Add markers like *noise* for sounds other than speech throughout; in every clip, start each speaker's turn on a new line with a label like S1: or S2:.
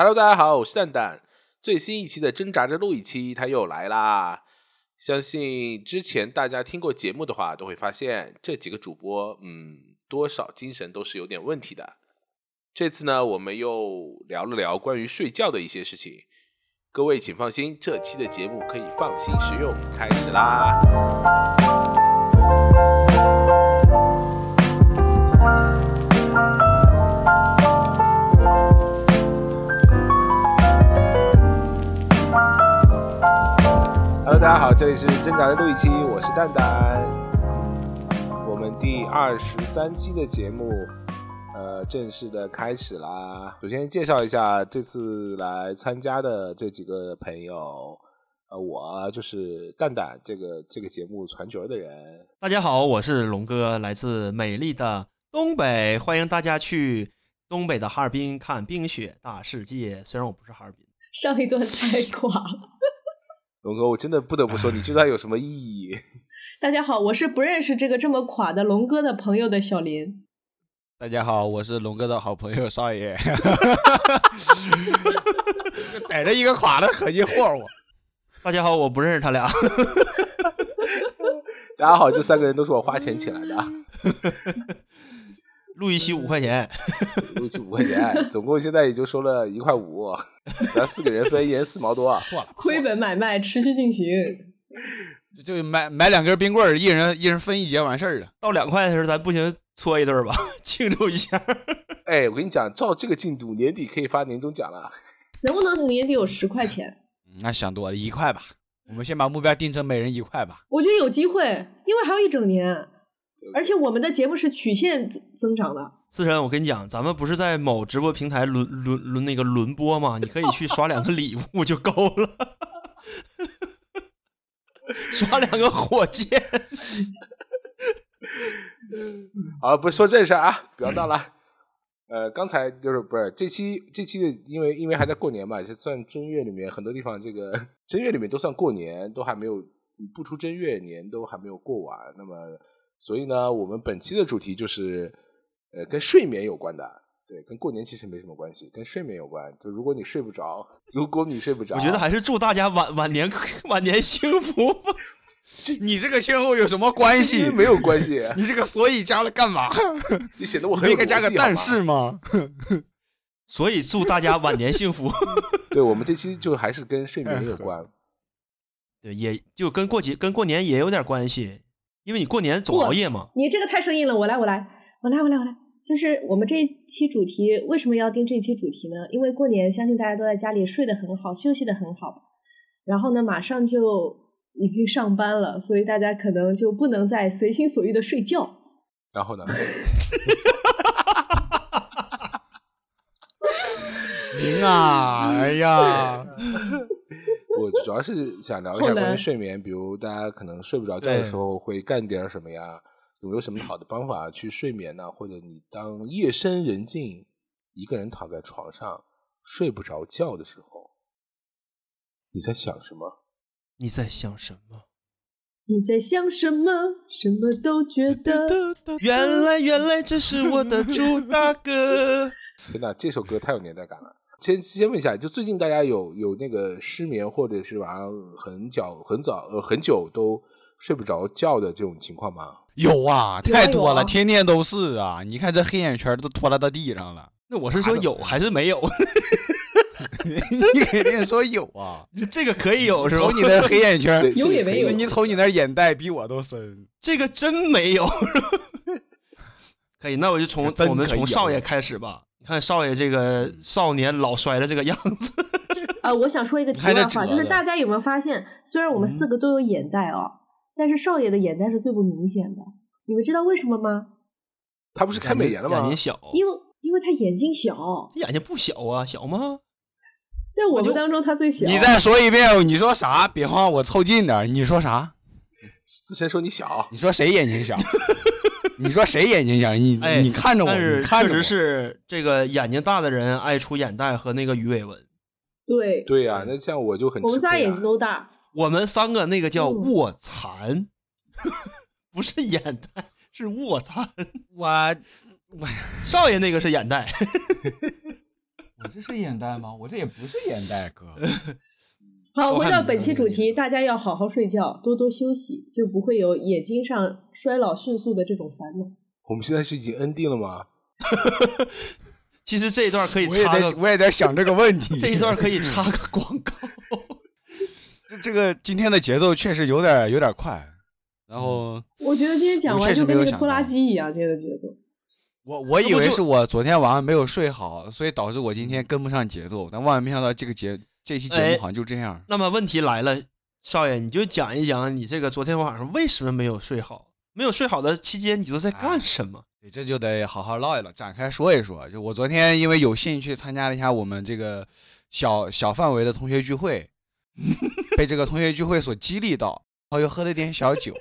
S1: Hello，大家好，我是蛋蛋。最新一期的挣扎着录一期，他又来啦。相信之前大家听过节目的话，都会发现这几个主播，嗯，多少精神都是有点问题的。这次呢，我们又聊了聊关于睡觉的一些事情。各位请放心，这期的节目可以放心食用。开始啦！Hello，大家好，这里是挣扎的录一期，我是蛋蛋。我们第二十三期的节目，呃，正式的开始啦。首先介绍一下这次来参加的这几个朋友，呃，我就是蛋蛋，这个这个节目传角的人。
S2: 大家好，我是龙哥，来自美丽的东北，欢迎大家去东北的哈尔滨看冰雪大世界。虽然我不是哈尔滨，
S3: 上一段太垮了。
S1: 龙哥，我真的不得不说，你这段有什么意义？*laughs*
S3: 大家好，我是不认识这个这么垮的龙哥的朋友的小林。
S4: 大家好，我是龙哥的好朋友少爷。*laughs* 逮着一个垮的狠劲霍我。
S2: 大家好，我不认识他俩。*laughs*
S1: 大家好，这三个人都是我花钱请来的。
S2: 录一期五块钱，
S1: 录一期五块钱，*laughs* 总共现在也就收了一块五，咱四个人分一人四毛多，
S4: 错了，
S3: 亏本买卖持续进行，
S4: 就买买两根冰棍儿，一人一人分一节完事儿了。
S2: 到两块的时候，咱不行搓一顿吧，*laughs* 庆祝一下。
S1: 哎，我跟你讲，照这个进度，年底可以发年终奖了。
S3: 能不能年底有十块钱？
S4: 那想多了，一块吧。我们先把目标定成每人一块吧。
S3: 我觉得有机会，因为还有一整年。而且我们的节目是曲线增增长的。
S2: 思辰，我跟你讲，咱们不是在某直播平台轮轮轮那个轮播吗？你可以去刷两个礼物就够了，*laughs* 刷两个火箭。*laughs*
S1: 好，不说正事啊，不要闹了。呃，刚才就是不是这期这期的，因为因为还在过年嘛，就算正月里面很多地方这个正月里面都算过年，都还没有不出正月年都还没有过完，那么。所以呢，我们本期的主题就是，呃，跟睡眠有关的。对，跟过年其实没什么关系，跟睡眠有关。就如果你睡不着，如果你睡不着，
S2: 我觉得还是祝大家晚晚年晚年幸福吧。
S4: 这 *laughs* 你这个先后有什么关系？
S1: 没有关系。*laughs*
S4: 你这个所以加了干嘛？
S1: 你显得我很
S4: 应该加个但是吗？
S2: 所以祝大家晚年幸福。*laughs*
S1: 对我们这期就还是跟睡眠有关。
S2: 对，也就跟过节跟过年也有点关系。因为你过年总熬夜嘛，
S3: 你这个太生硬了。我来，我来，我来，我来，我来。就是我们这一期主题为什么要定这一期主题呢？因为过年，相信大家都在家里睡得很好，休息得很好。然后呢，马上就已经上班了，所以大家可能就不能再随心所欲的睡觉。
S1: 然后呢？*laughs*
S4: 您啊，哎呀。
S1: 我主要是想聊一下关于睡眠，比如大家可能睡不着觉的时候会干点什么呀？有没有什么好的方法去睡眠呢？或者你当夜深人静，一个人躺在床上睡不着觉的时候，你在想什么？
S2: 你在想什么？
S3: 你在想什么？什么都觉得。
S2: 原来原来这是我的主打歌。*laughs*
S1: 天哪，这首歌太有年代感了。先先问一下，就最近大家有有那个失眠，或者是晚上很早很早呃很久都睡不着觉的这种情况吗？
S4: 有啊，太多了，天天都是啊！你看这黑眼圈都拖拉到地上了。
S2: 那我是说有还是没有？*laughs*
S4: 你肯定说有啊，
S2: 这个可以有是吧？
S4: 瞅你那黑眼圈，*laughs*
S3: 有也没有。
S4: 你瞅你那眼袋比我都深，
S2: 这个真没有。*laughs* 可以，那我就从我们从少爷开始吧。看少爷这个少年老衰的这个样子，
S3: 呃，*laughs* 我想说一个题外话，就是大家有没有发现，虽然我们四个都有眼袋哦，但是少爷的眼袋是最不明显的。你们知道为什么吗？
S1: 他不是开美颜了吗？
S2: 眼睛小，
S3: 因为因为他眼睛小，
S2: 眼睛不小啊，小吗？*laughs*
S3: 在我们当中他最小。
S4: 你再说一遍，你说啥？别慌，我凑近点。你说啥？
S1: 之前说你小，
S4: 你说谁眼睛小？*laughs* 你说谁眼睛小？你你看着我，
S2: 但确实是这个眼睛大的人爱出眼袋和那个鱼尾纹。
S3: 对
S1: 对呀，那像我就很。
S3: 我们仨眼睛都大。
S2: 我们三个那个叫卧蚕，*laughs* 不是眼袋，是卧蚕。*laughs*
S4: 我我
S2: 少爷那个是眼袋。*laughs*
S4: 我这是眼袋吗？我这也不是眼袋，哥。
S3: 好，回到本期主题，大家要好好睡觉，多多休息，就不会有眼睛上衰老迅速的这种烦恼。
S1: 我们现在是已经 N 定了吗？*laughs*
S2: 其实这一段可以
S4: 我也在
S2: 插个，
S4: 我也在想这个问题。*laughs*
S2: 这一段可以插个广告。*laughs*
S4: 这这个今天的节奏确实有点有点快，然后
S3: 我觉得今天讲完就跟那个拖拉机一样，今天的节奏。
S4: 我我以为是我昨天晚上没有睡好，所以导致我今天跟不上节奏，但万万没想到这个节这期节
S2: 哎
S4: 目好像就这样。
S2: 那么问题来了，少爷，你就讲一讲你这个昨天晚上为什么没有睡好？没有睡好的期间，你都在干什么？
S4: 对，这就得好好唠一唠，展开说一说。就我昨天因为有幸去参加了一下我们这个小小范围的同学聚会，*laughs* 被这个同学聚会所激励到，然后又喝了点小酒。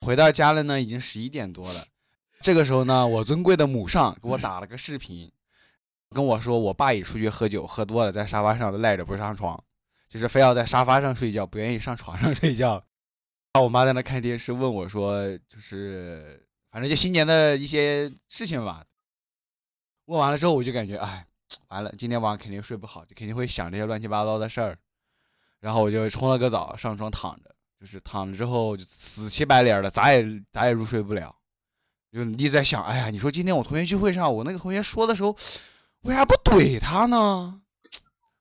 S4: 回到家了呢，已经十一点多了。这个时候呢，我尊贵的母上给我打了个视频，跟我说我爸也出去喝酒，喝多了在沙发上赖着不上床，就是非要在沙发上睡觉，不愿意上床上睡觉。然后我妈在那看电视，问我说，就是反正就新年的一些事情吧。问完了之后，我就感觉，哎，完了，今天晚上肯定睡不好，就肯定会想这些乱七八糟的事儿。然后我就冲了个澡，上床躺着，就是躺着之后就死乞白脸的，咋也咋也入睡不了，就一直在想，哎呀，你说今天我同学聚会上，我那个同学说的时候，为啥不怼他呢？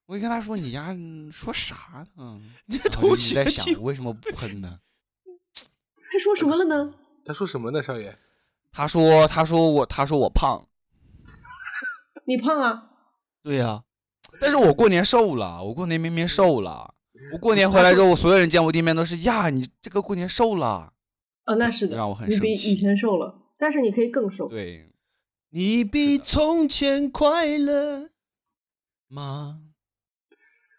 S4: 我就跟他说，你丫说啥呢？
S2: 这
S4: 然后就
S2: 同
S4: 一直在想，我为什么不喷呢？*laughs*
S3: 他说什么了呢？
S1: 他说什么呢，少爷？
S4: 他说，他说我，他说我胖，*laughs*
S3: 你胖啊？
S2: 对呀、
S4: 但是我过年瘦了，我过年明明瘦了，我过年回来之后，所有人见我第一面都是呀，你这个过年瘦了，
S3: 啊，那是的，
S4: 让我很
S3: 你比
S4: 生气
S3: 以前瘦了，但是你可以更瘦。
S4: 对
S2: 你比从前快乐。
S4: 吗？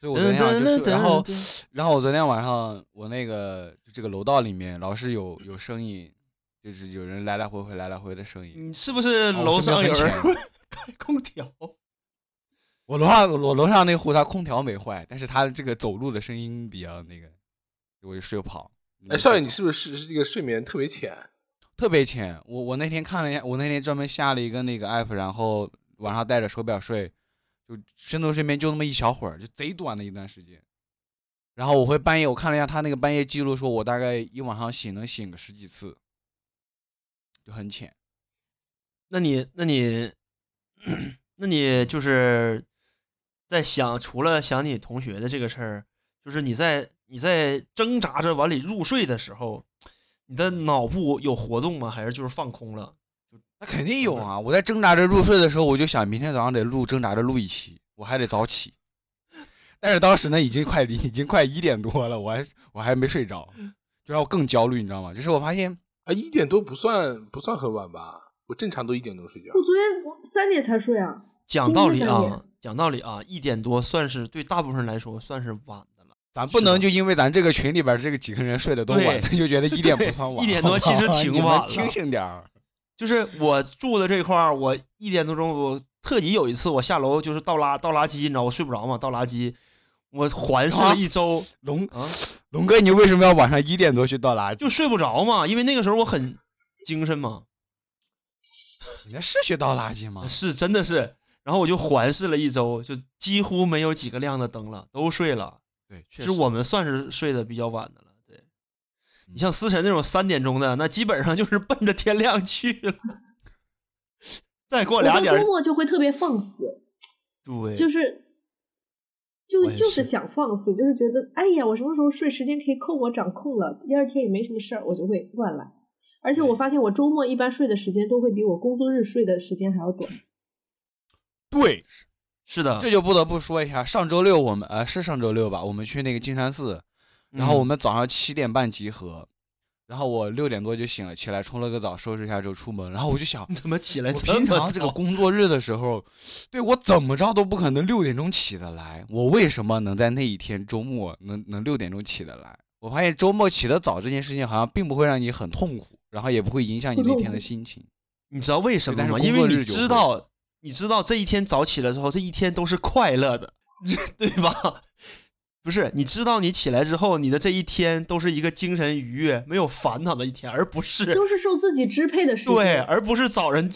S4: 所以我昨天晚上就是，然后，然后我昨天晚上我那个就这个楼道里面老是有有声音，就是有人来来回回来来回的声音。
S2: 你是不是
S4: 哦
S2: 楼上有人开空调？
S4: 我楼上我楼上那户他空调没坏，但是他这个走路的声音比较那个，我就睡不好。
S1: 哎，少爷，你是不是是这个睡眠特别浅？
S4: 特别浅。我我那天看了一下，我那天专门下了一个那个 app，然后晚上带着手表睡，就深度睡眠就那么一小会儿，就贼短的一段时间。然后我会半夜，我看了一下他那个半夜记录，说我大概一晚上醒能醒个十几次，就很浅。
S2: 那你，那你，那你就是在想，除了想你同学的这个事儿，就是你在你在挣扎着往里入睡的时候，你的脑部有活动吗？还是就是放空了？
S4: 那肯定有啊！我在挣扎着入睡的时候，我就想明天早上得录，挣扎着录一期，我还得早起。但是当时呢，已经快已经快一点多了，我还我还没睡着，就让我更焦虑，你知道吗？就是我发现
S1: 啊，一点多不算不算很晚吧？我正常都一点多睡觉。
S3: 我昨天三点才睡啊。
S2: 讲道理啊，讲道理啊，一点多算是对大部分人来说算是晚。
S4: 咱不能就因为咱这个群里边这个几个人睡得都晚，
S2: 对
S4: 咱就觉得一点不算晚。*laughs*
S2: 一点多其实 *laughs* 挺晚了
S4: 清醒点儿。
S2: 就是我住的这块儿，我一点多钟，我特级有一次我下楼就是倒垃倒垃圾，你知道我睡不着嘛，倒垃圾，我环视
S4: 啊
S2: 了一周
S4: 龙
S2: 啊，
S4: 龙哥，你为什么要晚上一点多去倒垃圾？
S2: 就睡不着嘛，因为那个时候我很精神嘛，
S4: 你那是去倒垃圾吗？
S2: 是真的是，然后我就环视了一周，就几乎没有几个亮的灯了，都睡了。
S4: 对，
S2: 其实我们算是睡得比较晚的了。对，你
S4: 嗯
S2: 像思辰那种三点钟的，那基本上就是奔着天亮去了。*laughs* 再过
S3: 我到
S2: 俩点
S3: 周，末就会特别放肆，
S2: 对，
S3: 就是就就是
S2: 是
S3: 想放肆，就是觉得哎呀，我什么时候睡时间可以扣我掌控了，第二天也没什么事儿，我就会乱来。而且我发现我周末一般睡的时间都会比我工作日睡的时间还要短。
S4: 对，
S2: 是的，
S4: 这就不得不说一下，上周六我们呃是上周六吧，我们去那个金山寺，然后我
S2: 嗯
S4: 们早上七点半集合，然后我六点多就醒了，起来冲了个澡，收拾一下之后出门，然后我就想，*laughs*
S2: 你怎么起来
S4: 平常这个工作日的时候，对我怎么着都不可能六点钟起得来，我为什么能在那一天周末能能六点钟起得来？我发现周末起得早这件事情好像并不会让你很痛苦，然后也不会影响你那天的心情。
S2: 你知道为什么吗？因为你知道，你知道这一天早起了之后，这一天都是快乐的，*laughs* 对吧？不是，你知道你起来之后，你的这一天都是一个精神愉悦、没有烦恼的一天，而不是
S3: 都是受自己支配的时间。
S2: 对，而不是早人，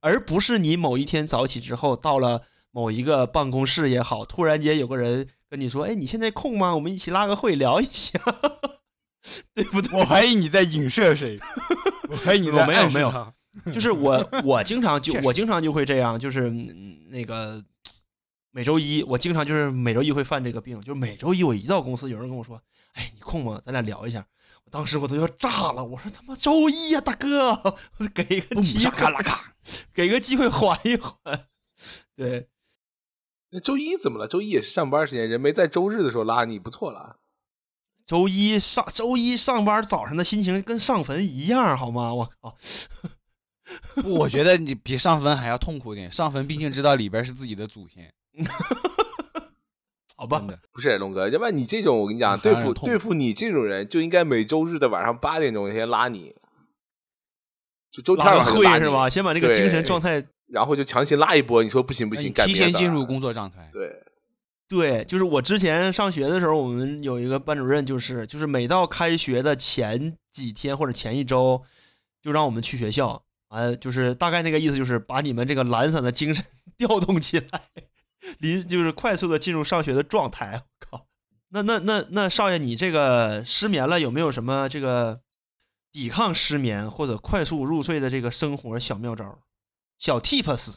S2: 而不是你某一天早起之后，到了某一个办公室也好，突然间有个人跟你说：“哎，你现在空吗？我们一起拉个会聊一下，*laughs* 对不对？”
S4: 我怀疑你在影射谁，我怀疑你在
S2: 我没有没有
S4: 暗示他 *laughs*
S2: 就是我我经常就我经常就会这样，就是嗯那个每周一我经常就是每周一会犯这个病，就是每周一我一到公司，有人跟我说：“哎，你空吗？咱俩聊一下。”我当时我都要炸了，我说他妈周一呀、大哥，给个机会，
S4: 卡拉卡，
S2: 给个机会缓一缓。对，
S1: 那周一怎么了？周一也是上班时间，人没在周日的时候拉你，不错了。
S2: 周一上周一上班早上的心情跟上坟一样，好吗？我靠，*laughs*
S4: 不我觉得你比上坟还要痛苦点。上坟毕竟知道里边是自己的祖先，*laughs*
S2: 好吧。
S1: 不是龙哥，要不然你这种我跟你讲，
S4: 嗯
S1: 对付对付你这种人，就应该每周日的晚上八点钟先拉你，就周天晚上
S2: 会是吧？？先把这个精神状态
S1: 然后就强行拉一波，你说不行不行，
S4: 提前进入工作状态，
S1: 对，
S2: 对，就是我之前上学的时候，我们有一个班主任，就是就是每到开学的前几天或者前一周，就让我们去学校，啊，就是大概那个意思，就是把你们这个懒散的精神 *laughs* 调动起来，临就是快速的进入上学的状态。我靠，那那那那少爷，你这个失眠了，有没有什么这个抵抗失眠或者快速入睡的这个生活小妙招、小 tips？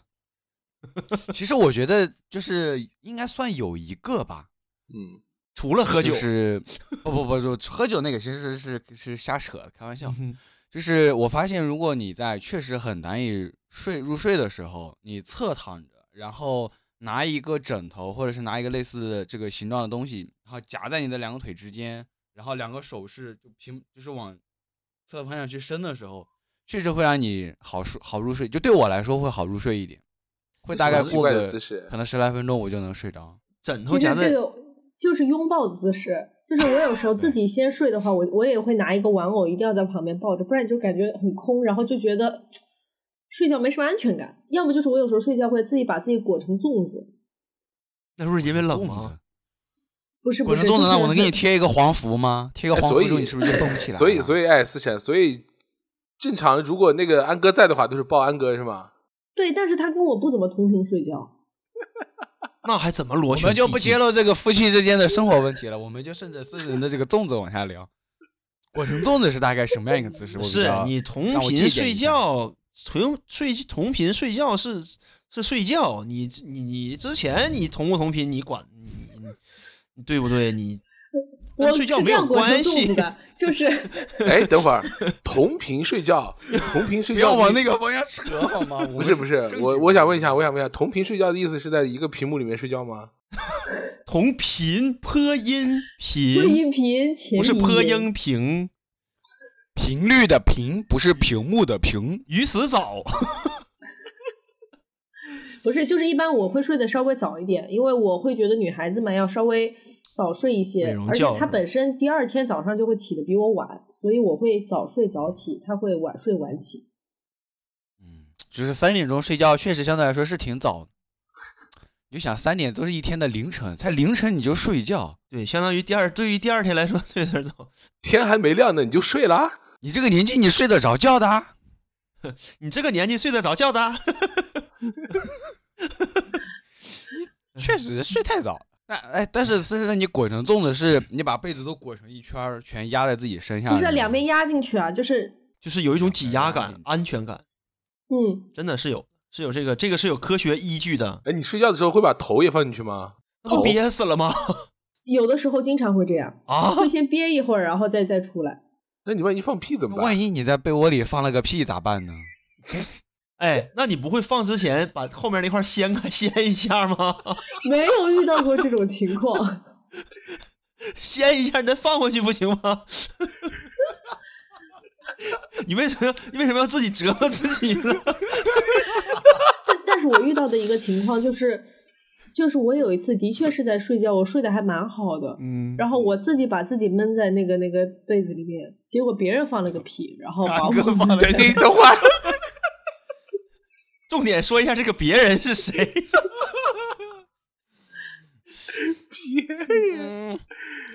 S2: *laughs*
S4: 其实我觉得就是应该算有一个吧，
S1: 嗯，
S2: 除了喝酒，
S4: 就是不不不，就喝酒那个其实是是瞎扯，开玩笑。
S2: 嗯
S4: 就是我发现，如果你在确实很难以睡入睡的时候，你侧躺着，然后拿一个枕头或者是拿一个类似这个形状的东西，然后夹在你的两个腿之间，然后两个手是就平就是往侧方向去伸的时候，确实会让你好睡好入睡。就对我来说会好入睡一点，会大概过个
S1: 姿势
S4: 可能十来分钟我就能睡着。
S2: 枕头夹在
S3: 这个就是拥抱的姿势。就是我有时候自己先睡的话，我我也会拿一个玩偶，一定要在旁边抱着，不然你就感觉很空，然后就觉得睡觉没什么安全感。要么就是我有时候睡觉会自己把自己裹成粽子，
S2: 那不是因为冷吗？
S3: 不是不是，
S4: 滚成粽子，
S3: 就是
S4: 那我能给你贴一个黄符吗？贴个
S1: 哎所以
S4: 黄符，你是不是就动不起 *laughs* 来了？
S1: 所以所以哎，思辰，所以正常如果那个安哥在的话，都是抱安哥是吗？
S3: 对，但是他跟我不怎么同频睡觉。
S2: 那还怎么螺
S4: 我？们就不揭。露这个夫妻之间的生活问题了，我们就顺着四人的这个粽子往下聊。裹成粽子是大概什么样一个姿势？我比
S2: 是
S4: 较
S2: 你同频睡觉，同睡同频睡觉是是睡觉。你你你之前你同不同频，你管你对不对？你
S3: 我
S2: 跟睡觉没有
S3: 是这样裹成
S2: 关系。
S3: 的，*laughs* 就是
S1: 哎，等会儿同频睡觉，同频睡觉
S4: 不
S1: 觉
S4: 要往那个方向扯 *laughs* 好吗？
S1: 不是不是，我我想问一下，我想问一下，同频睡觉的意思是在一个屏幕里面睡觉吗？*laughs*
S2: 同频坡音
S3: 频
S2: 频，
S3: 音频
S2: 不是坡
S3: 音
S2: 音频。
S4: 频率的频不是屏幕的屏。
S2: 鱼死早，
S3: 不是，就是一般我会睡得稍微早一点，因为我会觉得女孩子们要稍微早睡一些，而且
S2: 觉是吧
S3: 她本身第二天早上就会起的比我晚，所以我会早睡早起，他会晚睡晚起。
S4: 嗯，就是三点钟睡觉，确实相对来说是挺早的。你就想三点都是一天的凌晨，才凌晨你就睡觉，
S2: 对，相当于第二，对于第二天来说 *laughs* 睡得早。
S1: 天还没亮呢，你就睡了？
S4: 你这个年纪你睡得着觉的啊？*laughs*
S2: 你这个年纪睡得着觉的？*laughs*
S4: 你确实睡太早。那哎，但是是你裹成粽子，是你把被子都裹成一圈儿，全压在自己身上，
S3: 不是两边压进去啊，就是
S2: 就是有一种挤压感
S4: 嗯、
S2: 安全感，
S3: 嗯，
S2: 真的是有，是有这个，这个是有科学依据的。
S1: 哎，你睡觉的时候会把头也放进去吗？
S2: 那不憋死了吗？*laughs*
S3: 有的时候经常会这样，
S2: 啊，
S3: 会先憋一会儿，然后再再出来。
S1: 那你万一放屁怎么办？
S4: 万一你在被窝里放了个屁咋办呢？*laughs*
S2: 哎，那你不会放之前把后面那块掀开 *laughs* 掀一下吗？*laughs*
S3: 没有遇到过这种情况，*laughs*
S2: 掀一下，你再放回去不行吗？你为什么要你为什么要自己折磨自己呢？
S3: 但但是我遇到的一个情况就是，就是我有一次的确是在睡觉，我睡得还蛮好的，
S2: 嗯，
S3: 然后我自己把自己闷在那个那个被子里面，结果别人放了个屁，然后把我
S1: 等你等会儿，
S2: 重点说一下这个别人是谁？
S4: 别人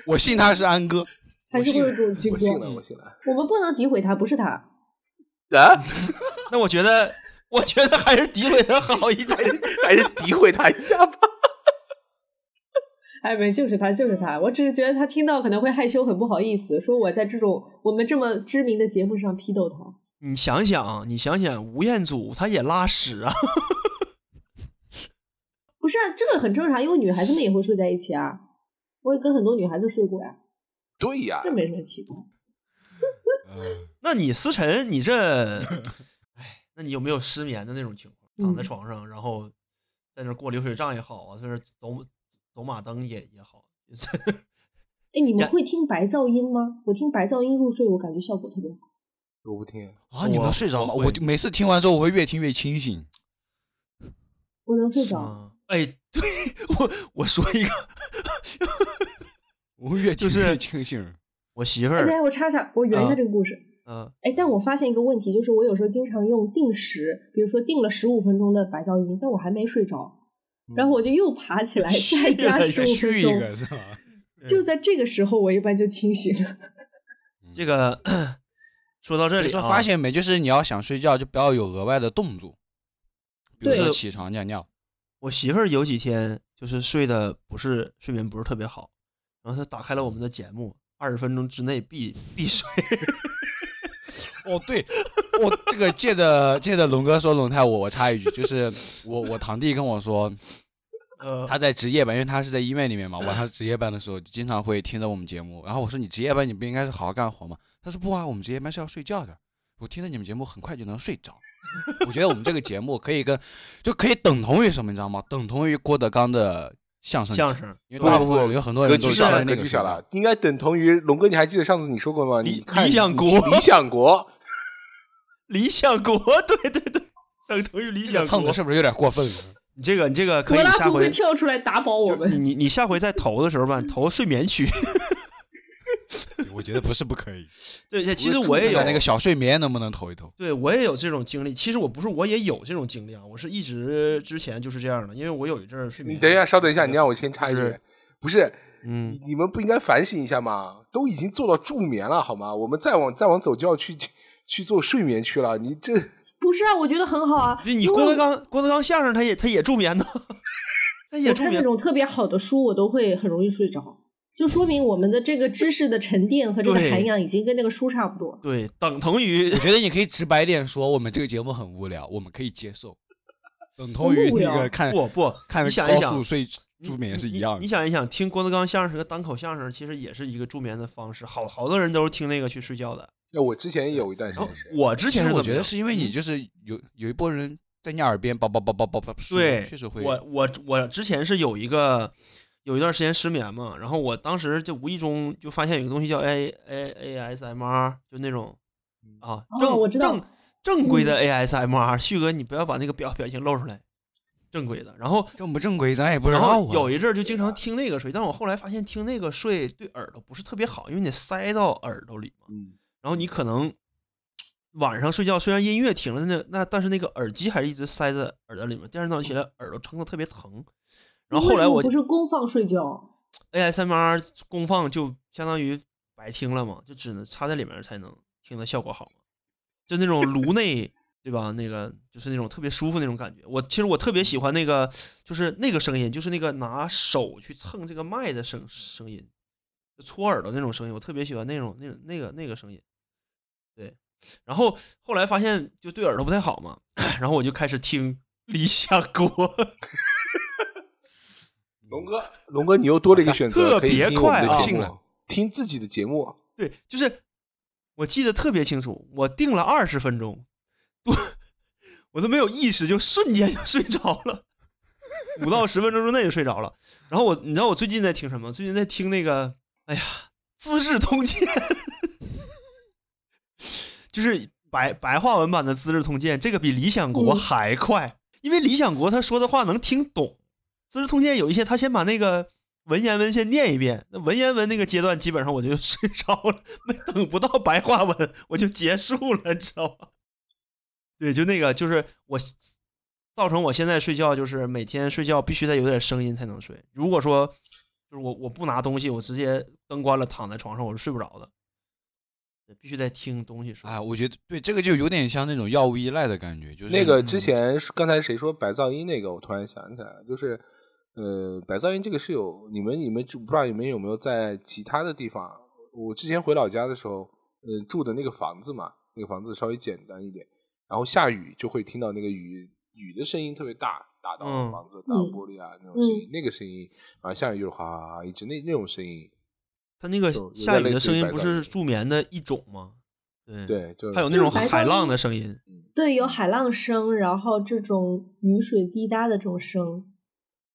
S4: 我信他是安哥，
S3: 还是会有这种情况。
S1: 我信了，我信了。
S3: 我们不能诋毁他，不是他。
S1: 啊，*laughs*
S2: 那我觉得，我觉得还是诋毁他好一点。
S1: 还是诋毁他一下吧。*laughs*
S3: 哎，没，就是他，就是他。我只是觉得他听到可能会害羞，很不好意思，说我在这种我们这么知名的节目上批斗他。
S2: 你想想，你想想，吴彦祖他也拉屎啊。*laughs*
S3: 不是啊，这个很正常，因为女孩子们也会睡在一起啊。我也跟很多女孩子睡过呀，
S1: 对呀，
S3: 这没什么奇怪。
S4: 嗯
S2: 那你思辰，你这，哎，那你有没有失眠的那种情况？躺在
S3: 嗯
S2: 床上，然后在那过流水账也好啊，在那走走马灯也也好，*laughs*
S3: 哎，你们会听白噪音吗？我听白噪音入睡，我感觉效果特别好。
S1: 我不听。
S4: 啊，你
S2: 我
S4: 能睡着吗？
S2: 我
S4: 就每次听完之后，我会越听越清醒。
S3: 我能睡着。
S2: 啊，哎，对我我说一个，
S4: 我会越听
S2: 就是
S4: 越清醒。*laughs*
S2: 我媳妇儿，
S3: 哎我插插，我圆一下
S2: 啊
S3: 这个故事。
S2: 嗯、
S3: 哎，但我发现一个问题，就是我有时候经常用定时，比如说定了十五分钟的白噪音，但我还没睡着，然后我就又爬起来 *laughs* 再加十五分钟，
S4: 个是吧？
S3: 就在这个时候，我一般就清醒了。
S2: 这个说到这里、啊，
S4: 说发现没，就是你要想睡觉，就不要有额外的动作，比如说起床尿尿。
S2: 我媳妇儿有几天就是睡的不是睡眠不是特别好，然后她打开了我们的节目，二十分钟之内必必睡。*laughs*
S4: 哦，对，我这个借着借着龙哥说龙太，我我插一句，就是我我堂弟跟我说，
S2: 呃，
S4: 他在值夜班，因为他是在医院里面嘛，晚上值夜班的时候就经常会听着我们节目。然后我说你值夜班你不应该是好好干活吗？他说不啊，我们这夜班是要睡觉的。我听着你们节目很快就能睡着。我觉得我们这个节目可以跟就可以等同于什么，你知道吗？等同于郭德纲的相声
S2: 相声
S4: 因为大部分有很多
S1: 格
S4: 人都是在
S1: 局小了，格
S4: 那个
S1: 了，应该等同于龙哥。你还记得上次你说过吗？
S2: 理
S1: 你看
S2: 理想国
S1: 理想国，
S2: 理想国，对对对，等同于理想国
S4: 这个蹭的。是不是有点过分了？
S2: 你这个你这个可以下回
S3: 会跳出来打倒我
S2: 就你
S3: 们。
S2: 你你下回再投的时候吧，投睡眠区。*laughs*
S4: 我觉得不是不可以。
S2: 对，其实我也有
S4: 那个小睡眠能不能投一投？
S2: 对我也有这种经历。其实我不是我也有这种经历啊，我是一直之前就是这样的，因为我有一阵儿睡眠。
S1: 你等一下，稍等一下，你让我先插一句，不是
S2: 嗯
S1: 你，们不应该反省一下吗？都已经做到助眠了，好吗？我们再往再往走就要去去去做睡眠去了。你这
S3: 不是啊，我觉得很好啊。
S2: 你郭德纲郭德纲相声他也他也助眠呢，*laughs* 他也
S3: 我看那。种特别好的书，我都会很容易睡着，就说明我们的这个知识的沉淀和这个涵养已经跟那个书差不多。
S2: 对，等同于
S4: 我觉得你可以直白点说，我们这个节目很无聊，我们可以接受，等同于
S3: 无聊
S4: 那个看
S2: 不不，
S4: 看
S2: 你想一想
S4: 高速，睡助眠是一样的。
S2: 你想一想，听郭德纲相声和单口相声，其实也是一个助眠的方式。好好多人都是听那个去睡觉的。
S1: 那我之前有一段时间是，
S2: 我之
S4: 前我
S2: 前是怎么？
S4: 觉得是因为你就是有有一波人在你耳边叭叭叭叭叭叭，
S2: 对
S4: 确实会。
S2: 我我我之前是有一个有一段时间失眠嘛，然后我当时就无意中就发现有个东西叫 A A A S M R，就那种啊正、
S3: 哦我知道
S2: 正正规的
S3: 嗯
S2: A S M R。旭哥，你不要把那个表表情露出来，正规的。然后
S4: 正不正规咱也不知道啊。
S2: 后有一阵儿就经常听那个睡，但是我后来发现听那个睡对耳朵不是特别好，因为你塞到耳朵里嘛，
S1: 嗯，
S2: 然后你可能晚上睡觉虽然音乐停了，那那但是那个耳机还是一直塞在耳朵里面，第二天早上起来耳朵撑的特别疼。然后后来我
S3: 不是公放睡觉
S2: ，ASMR 公放就相当于白听了嘛，就只能插在里面才能听的效果好嘛，就那种颅 *laughs* 内对吧？那个就是那种特别舒服那种感觉。我其实我特别喜欢那个，就是那个声音，就是那个拿手去蹭这个麦的声声音，就搓耳朵那种声音，我特别喜欢那种那种那个那个声音。对，然后后来发现就对耳朵不太好嘛，*coughs* 然后我就开始听理想国。
S1: 龙哥，龙哥，你又多了一个选择，
S2: 特别快啊。
S1: 听自己的节目。
S2: 对，就是我记得特别清楚，我定了二十分钟，我 *laughs* 我都没有意识，就瞬间就睡着了，*laughs* 五到十分钟之内就睡着了。然后我，你知道我最近在听什么？最近在听那个，哎呀，《资治通鉴》，*laughs* 就是白白话文版的《资治通鉴》，这个比《理想国》
S3: 嗯。
S2: 还快，因为《理想国》他说的话能听懂，《资治通鉴》有一些他先把那个。文言文先念一遍，那文言文那个阶段基本上我就 *laughs* 睡着了，没等不到白话文我就结束了，你知道吗？对，就那个就是我造成我现在睡觉就是每天睡觉必须得有点声音才能睡。如果说就是我我不拿东西，我直接灯关了躺在床上我是睡不着的。必须得听东西说。
S4: 啊，我觉得对这个就有点像那种药物依赖的感觉，就是
S1: 那个之
S4: 嗯
S1: 前是刚才谁说白噪音那个，我突然想起来了，就是呃，白噪音这个是有你们你们知不知道你们有没有在其他的地方？我之前回老家的时候，呃，住的那个房子嘛，那个房子稍微简单一点，然后下雨就会听到那个雨雨的声音特别大，打到
S2: 嗯
S1: 房子、打到玻璃啊、那种声音，那个声音，然后下雨就是哗哗哗一直那那种声音，
S2: 它那个下雨的声音不是助眠的一种吗？对，
S1: 对，就
S2: 还有那种海浪的声音。
S3: 对，有海浪声，然后这种雨水滴答的这种声，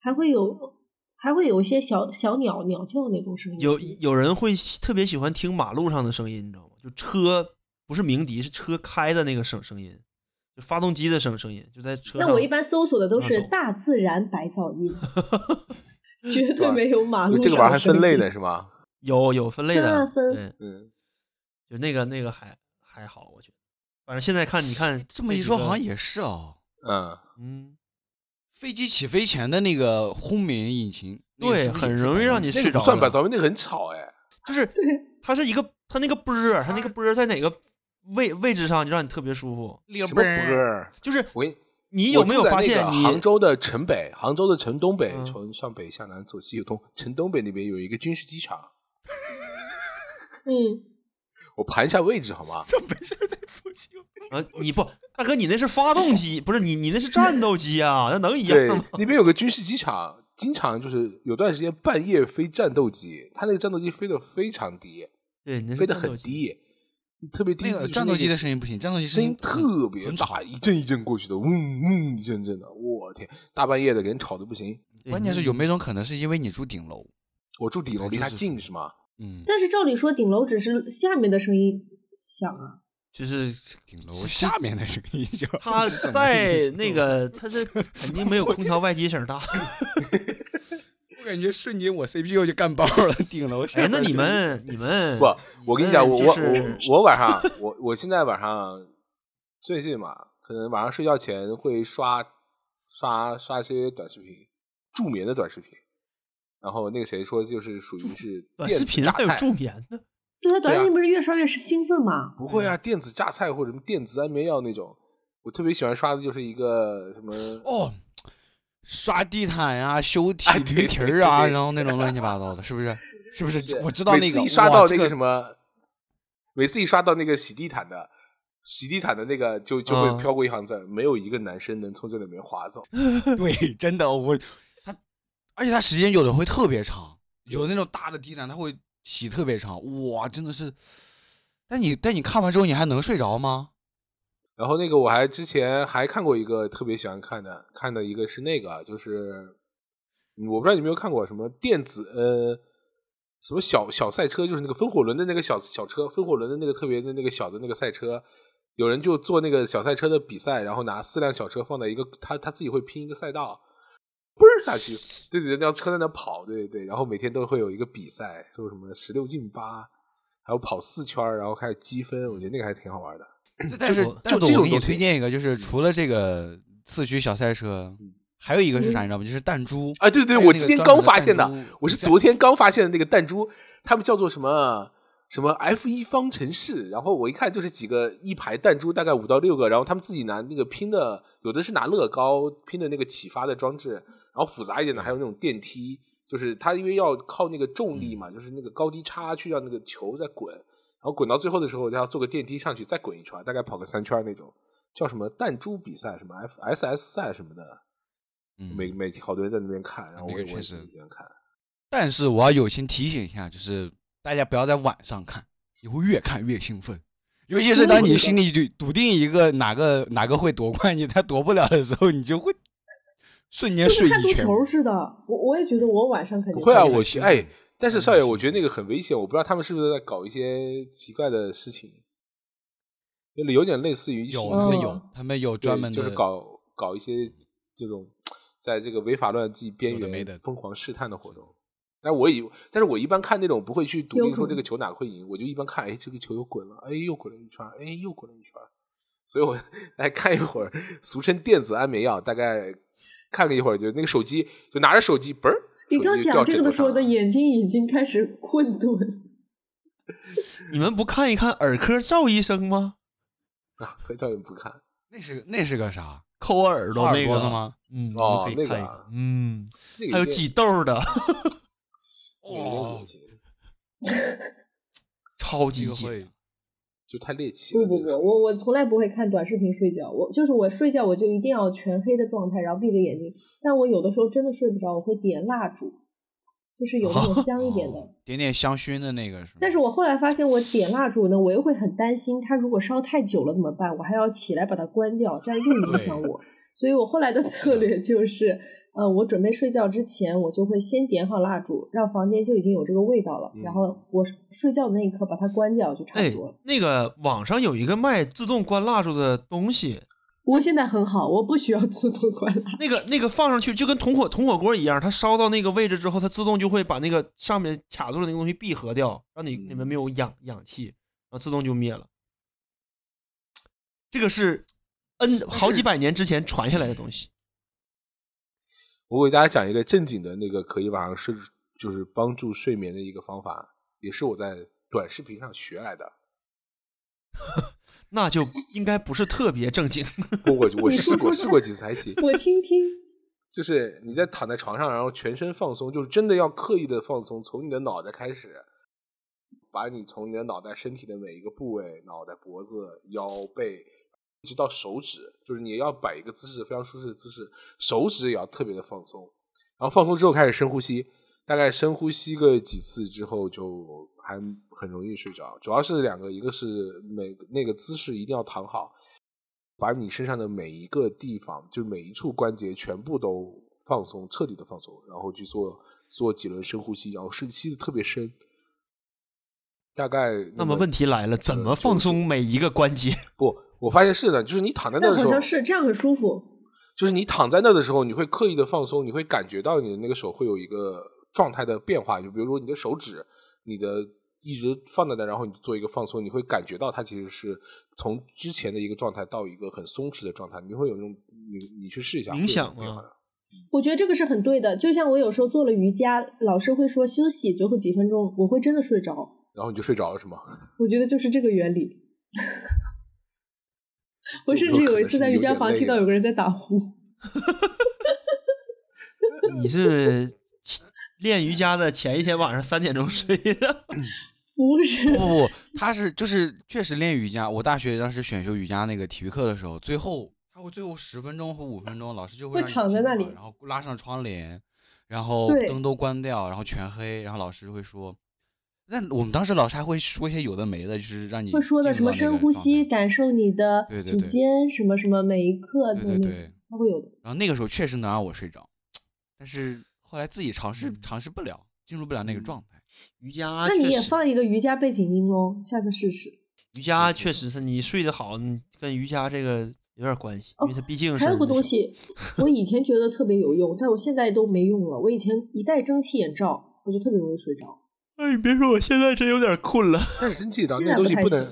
S3: 还会有还会有一些小小鸟鸟叫那种声音。
S2: 有有人会特别喜欢听马路上的声音，你知道吗？就车不是鸣笛，是车开的那个声声音，就发动机的声声音，就在车上。
S3: 那我一般搜索的都是大自然白噪音，*laughs* 绝对没有马路
S1: 上这个玩意儿还分类的，是吧？*laughs*
S2: 有有分类的，
S3: 样分
S2: 对，
S1: 嗯，
S2: 就那个那个还还好，我觉得。反正现在看，你看
S4: 这么一说，好像，也是哦。
S1: 嗯，
S2: 嗯，
S4: 飞机起飞前的那个轰鸣引擎，
S2: 对，很容易让你睡着
S1: 算吧，咱们，那个很吵哎。
S2: 就是 *laughs* 它是一个它那个波儿，它那个波儿在哪个位位置上就让你特别舒服。
S1: 什么波儿？
S2: 就是
S1: 我跟
S2: 你有没有发现你
S1: 杭州的城北，杭州的城东北，
S2: 嗯
S1: 从上北下南左西右东，城东北那边有一个军事机场。
S3: 嗯，
S1: 我盘一下位置好吗？
S2: 啊，你不大哥，你那是发动机，不是你你那是战斗机啊，那能一样吗？，
S1: 那边有个军事机场，经常就是有段时间半夜飞战斗机，他那个战斗机飞得非常低，
S2: 对，你
S1: 飞得。很低，特别低。
S4: 那个战斗机的声音不行，战斗机
S1: 声音特别大，一阵一阵过去的，嗡嗡一阵阵的，我天，大半夜的给人吵得不行。
S4: 关键是有没有一种可能是因为你住顶楼？
S1: 我住顶楼，离它近是吗？
S4: 嗯，
S3: 但是照理说顶楼只是下面的声音响啊，
S2: 就是
S4: 顶楼下面的声音响
S2: 它
S4: 是什么
S2: 在那个，*laughs* 它这肯定没有空调外机声大。*laughs*
S4: 我感觉瞬间我 CPU 就干爆了，顶楼下
S2: 哎，那你们你们
S1: 不，我跟你讲，我我我晚上我我现在晚上最近嘛，可能晚上睡觉前会刷刷刷一些短视频，助眠的短视频。然后那个谁说，就是属于是
S2: 短视频还有助眠的，
S3: 对啊，短视频不是越刷越是兴奋吗？
S1: 不会啊，电子榨菜或者什么电子安眠药那种。我特别喜欢刷的就是一个什么
S4: 哦，刷地毯呀、修 *laughs* 体
S1: 哎对
S4: 驴蹄儿啊，然后那种乱七八糟的，是不是？*laughs* 是不是？我知道那个，每
S1: 次一刷到那
S4: 个
S1: 什么，每次一刷到那个洗地毯的，洗地毯的那个就就会
S2: 嗯
S1: 飘过一行字儿，没有一个男生能从这里面划走。*laughs*
S4: 对，真的我它，而且它时间有的会特别长，有那种大的地毯它会洗特别长，哇，真的是。但你但你看完之后你还能睡着吗？
S1: 然后那个我还之前还看过一个特别喜欢看的，看的一个是那个，就是嗯我不知道你有没有看过什么电子呃什么小小赛车，就是那个风火轮的那个小小车，风火轮的那个特别的那个小的那个赛车，有人就做那个小赛车的比赛，然后拿四辆小车放在一个他他自己会拼一个赛道，下去，对对对，那辆车在那跑，对对对，然后每天都会有一个比赛，说什么十六进八，还有跑四圈，然后开始积分，我觉得那个还挺好玩的。
S4: 但是
S2: 就
S4: 但我给你推荐一个，就是除了这个四驱小赛车，还有一个是啥，你知道吗？就是弹珠
S1: 啊，对对，我今天刚发现的，我是昨天刚发现的那个弹珠，他们叫做什么什么 F 一方程式，然后我一看就是几个一排弹珠，大概五到六个，然后他们自己拿那个拼的，有的是拿乐高拼的那个启发的装置，然后复杂一点的还有那种电梯，就是它因为要靠那个重力嘛，就是那个高低差去让那个球在滚，然后滚到最后的时候，要坐个电梯上去再滚一圈，大概跑个三圈那种，叫什么弹珠比赛，什么 F S S 赛什么的。
S4: 嗯
S1: 每每好多人在那边看，然后我也我也
S4: 那个确实
S1: 一边看。
S4: 但是我要友情提醒一下，就是大家不要在晚上看，你会越看越兴奋。尤其是当你心里就笃定一个哪个哪个会夺冠，你他夺不了的时候，你就会瞬间睡意全无。
S3: 球似的。我我也觉得我晚上肯定
S1: 不会啊，
S3: 看
S1: 我哎，但是少爷，我觉得那个很危险，我不知道他们是不是在搞一些奇怪的事情，有有点类似于
S4: 有他们有，他们有专门的，
S1: 就是搞搞一些这种在这个违法乱纪边缘疯狂试探的活动。但我以，但是我一般看那种不会去笃
S3: 有可能
S1: 定说这个球哪个会赢，我就一般看，哎，这个球又滚了，哎，又滚了一圈，哎，又滚了一圈，所以我 *laughs* 来看一会儿，俗称电子安眠药，大概看了一会儿，就那个手机，就拿着手机，嘣儿，
S3: 你刚讲这个的时候，我的眼睛已经开始困顿。*laughs*
S2: 你们不看一看耳科赵医生吗？*laughs*
S1: 啊，很少人不看。
S4: 那是那是个啥？
S2: 抠耳朵那个
S4: 吗？
S2: 嗯，
S1: 哦
S2: 你们可以看一看
S1: 那个啊。
S2: 嗯，还有挤痘的，
S1: 那个有点 *laughs* 恶心，
S2: 超级挤。
S1: 就太猎奇了。
S3: 不不不，我我从来不会看短视频睡觉，我就是我睡觉我就一定要全黑的状态，然后闭着眼睛。但我有的时候真的睡不着，我会点蜡烛，就是有那种 *laughs* 香一点的。
S4: 哦点点香薰的那个是？
S3: 但是我后来发现，我点蜡烛呢，我又会很担心它如果烧太久了怎么办？我还要起来把它关掉，这样又影响我。所以我后来的策略就是，呃，我准备睡觉之前，我就会先点好蜡烛，让房间就已经有这个味道了，
S1: 嗯
S3: 然后我睡觉的那一刻把它关掉，就差
S2: 哎
S3: 不多了。，
S2: 那个网上有一个卖自动关蜡烛的东西，
S3: 不过现在很好，我不需要自动关蜡。
S2: 那个那个放上去就跟铜火铜火锅一样，它烧到那个位置之后，它自动就会把那个上面卡住的那个东西闭合掉，让你里面没有氧氧气，然后自动就灭了。这个是 N 好几百年之前传下来的东西。
S1: 我给大家讲一个正经的那个可以晚上睡，就是帮助睡眠的一个方法，也是我在短视频上学来的。
S2: 那就应该不是特别正经。
S1: 我我我试过试过几次还行，
S3: 我听听，
S1: 就是你在躺在床上，然后全身放松，就是真的要刻意的放松，从你的脑袋开始，把你从你的脑袋身体的每一个部位，脑袋、脖子、腰背，一直到手指，就是你要摆一个姿势非常舒适的姿势，手指也要特别的放松，然后放松之后开始深呼吸，大概深呼吸个几次之后，就还很容易睡着。主要是两个，一个是每那个姿势一定要躺好，把你身上的每一个地方，就是每一处关节全部都放松，彻底的放松，然后去做做几轮深呼吸，然后深吸的特别深。大概
S2: 那么问题来了，怎么放松每一个关节？*laughs*
S1: 不？我发现是的，就是你躺在那
S3: 但好
S1: 的时候，好
S3: 像是这样很舒服。
S1: 就是你躺在那的时候，你会刻意的放松，你会感觉到你的那个手会有一个状态的变化。就比如说你的手指，你的一直放在那，然后你做一个放松，你会感觉到它其实是从之前的一个状态到一个很松弛的状态，你会有那种你你去试一下
S2: 影响吗。
S3: 我觉得这个是很对的，就像我有时候做了瑜伽，老师会说休息最后几分钟，我会真的睡着。
S1: 然后你就睡着了是吗？
S3: 我觉得就是这个原理。我甚至有一次在瑜伽房听到有个人在打呼，*laughs*
S2: 你是练瑜伽的前一天晚上三点钟睡的？*laughs*
S3: 不是
S4: 不不不，他是就是确实练瑜伽。我大学当时选修瑜伽那个体育课的时候，最后他会最后十分钟和五分钟，老师就
S3: 会
S4: 让你
S3: 躺在那里
S4: 然后拉上窗帘，然后灯都关掉，然后全黑，然后老师会说，那我们当时老师还会说一些有的没的，就是让你
S3: 会说的什么深呼吸，感受你的指
S4: 对对对
S3: 尖，什么什么每一刻
S4: 对对对
S3: 个，他会有的。
S4: 然后那个时候确实能让我睡着，但是后来自己尝试
S2: 嗯
S4: 尝试不了，进入不了那个
S1: 嗯
S4: 状态。
S2: 瑜伽
S3: 那你也放一个瑜伽背景音喽，下次试试。
S2: 瑜伽确实是你睡得好，跟瑜伽这个有点关系，因为它毕竟是
S3: 哦还有个东西，我以前觉得特别有用，但我现在都没用了。我以前一戴蒸汽眼罩，我就特别容易睡着。
S2: 哎，你别说，我现在真有点困了。
S1: 但是蒸汽眼罩
S3: 现
S1: 那东西不能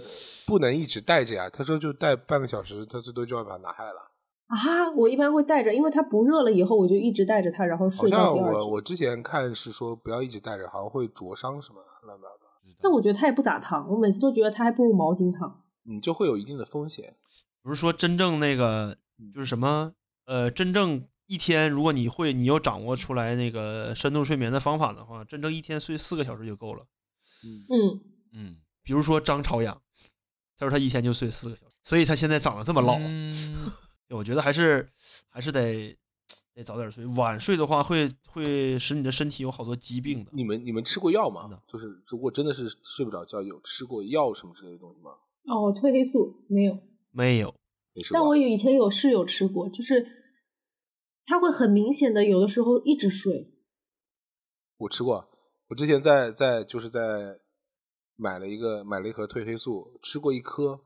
S1: 不能一直带着呀。他说就带半个小时，他最多就要把它拿下来了。
S3: 啊，我一般会带着，因为它不热了以后，我就一直带着它，然后睡到第二天。
S1: 我之前看是说不要一直带着，好像会灼伤什么乱七八糟，
S3: 但我觉得它也不咋烫，我每次都觉得它还不如毛巾烫。
S1: 嗯，就会有一定的风险。
S2: 不是说真正那个就是什么呃，真正一天如果你会你又掌握出来那个深度睡眠的方法的话，真正一天睡四个小时就够了。
S1: 嗯，
S3: 嗯，
S4: 嗯，
S2: 比如说张朝阳，他说他一天就睡四个小时，所以他现在长得这么老。
S4: 嗯 *laughs*
S2: 我觉得还是还是得得早点睡，晚睡的话会会使你的身体有好多疾病的。
S1: 你们你们吃过药吗？就是如果真的是睡不着觉，有吃过药什么之类的东西吗？
S3: 哦，褪黑素没有，
S2: 没有，
S1: 没吃过。
S3: 但我有以前有室友吃过，就是他会很明显的有的时候一直睡。
S1: 我吃过，我之前在在就是在买了一个买了一盒褪黑素，吃过一颗，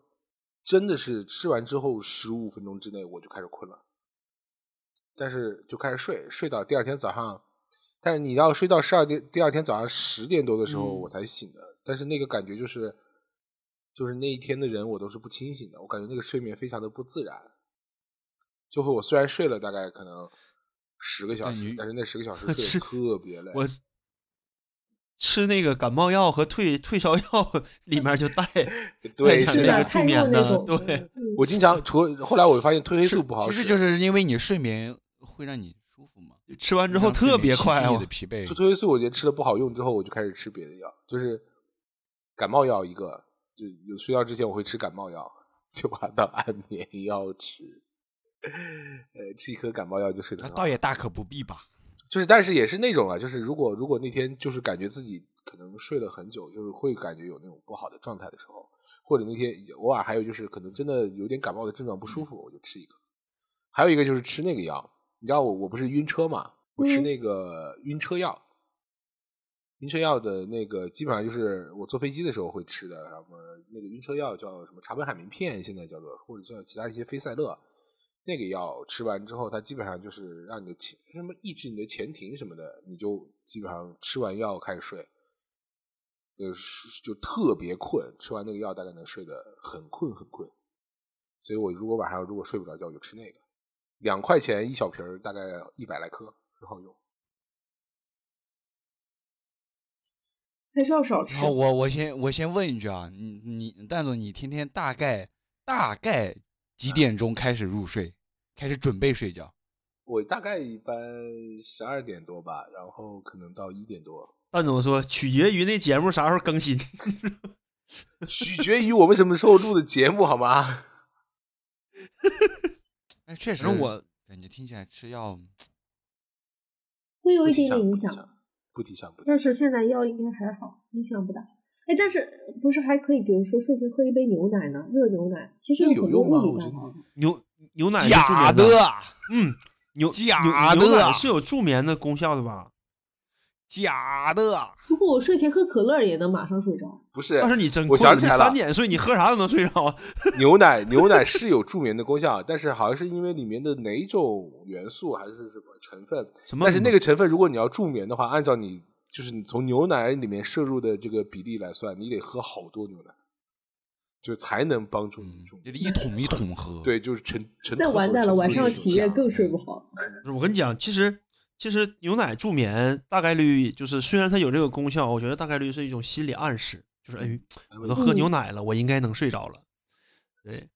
S1: 真的是吃完之后十五分钟之内我就开始困了，但是就开始睡，睡到第二天早上，但是你要睡到十二点，第二天早上十点多的时候
S2: 嗯
S1: 我才醒的，但是那个感觉就是，就是那一天的人我都是不清醒的，我感觉那个睡眠非常的不自然，就会我虽然睡了大概可能十个小时
S4: 但，
S1: 但是那十个小时
S2: 吃 *laughs*
S1: 睡得特别累。
S2: 我吃那个感冒药和退退烧药里面就 *laughs* 带
S1: 对，
S2: 带
S1: 是
S2: 那个助眠的，对，
S3: 嗯
S1: 我经常除了后来我发现褪黑素不好使，
S4: 其实就是因为你睡眠会让你舒服嘛，
S2: 吃完之后特别快
S4: 你
S2: 哦
S4: 的疲惫
S1: 就。褪黑素，我觉得吃的不好用之后，我就开始吃别的药，就是感冒药一个，就有睡觉之前我会吃感冒药，就把它当安眠药吃。呃，吃一颗感冒药就睡得
S4: 那倒也大可不必吧。
S1: 就是但是也是那种了，就是如果如果那天就是感觉自己可能睡了很久，就是会感觉有那种不好的状态的时候，或者那天偶尔还有就是可能真的有点感冒的症状不舒服，我就吃一颗。还有一个就是吃那个药，你知道我我不是晕车嘛，我吃
S3: 嗯
S1: 那个晕车药。晕车药的那个基本上就是我坐飞机的时候会吃的，什么那个晕车药叫什么茶苯海明片，现在叫做或者叫其他一些非赛勒，那个药吃完之后，它基本上就是让你的前什么抑制你的前庭什么的，你就基本上吃完药开始睡，就是就特别困，吃完那个药大概能睡得很困很困。所以我如果晚上如果睡不着觉，我就吃那个，两块钱一小瓶儿，大概一百来颗，很好用。
S3: 还是要少吃
S4: 我我先我先问一句啊，你你蛋总，你天天大概大概几点钟开始入睡，开始准备睡觉？
S1: 我大概一般十二点多吧，然后可能到一点多，
S2: 那怎么说取决于那节目啥时候更新。*laughs*
S1: 取决于我们什么时候录的节目，好吗？*laughs*
S4: 哎，确实，
S2: 我
S4: 感觉听起来吃药，
S3: 会有一点点影响，
S1: 不提倡，不提
S3: 但。是现在药应该还好，影响不大。哎，但是不是还可以，比如说睡前喝一杯牛奶呢？热牛奶其实有很多
S1: 有用吗
S3: 物理
S1: 我觉得
S3: 办法。
S2: 牛牛奶
S4: 假
S2: 眠的，嗯，牛
S4: 假
S2: 牛牛奶
S4: 的
S2: 是有助眠的功效的吧？
S4: 假的。
S3: 如果我睡前喝可乐也能马上睡着。
S1: 不是，
S2: 但是你真
S1: 我想起来了
S2: 三点睡，你喝啥都能睡着啊。*laughs*
S1: 牛奶牛奶是有助眠的功效，但是好像是因为里面的哪种元素还是什么成分，
S2: 什么？
S1: 但是那个成分如果你要助眠的话，按照你就是你从牛奶里面摄入的这个比例来算，你得喝好多牛奶，就才能帮助你
S4: 嗯
S1: 助，
S4: 就
S1: 眠。
S4: 是一桶一桶喝。，
S1: 对，就是成成
S3: 那完蛋了，晚上起夜更睡不好。*laughs*
S2: 我跟你讲，其实其实牛奶助眠大概率就是虽然它有这个功效，我觉得大概率是一种心理暗示，就是哎，我都喝
S3: 嗯
S2: 牛奶了，我应该能睡着了。对，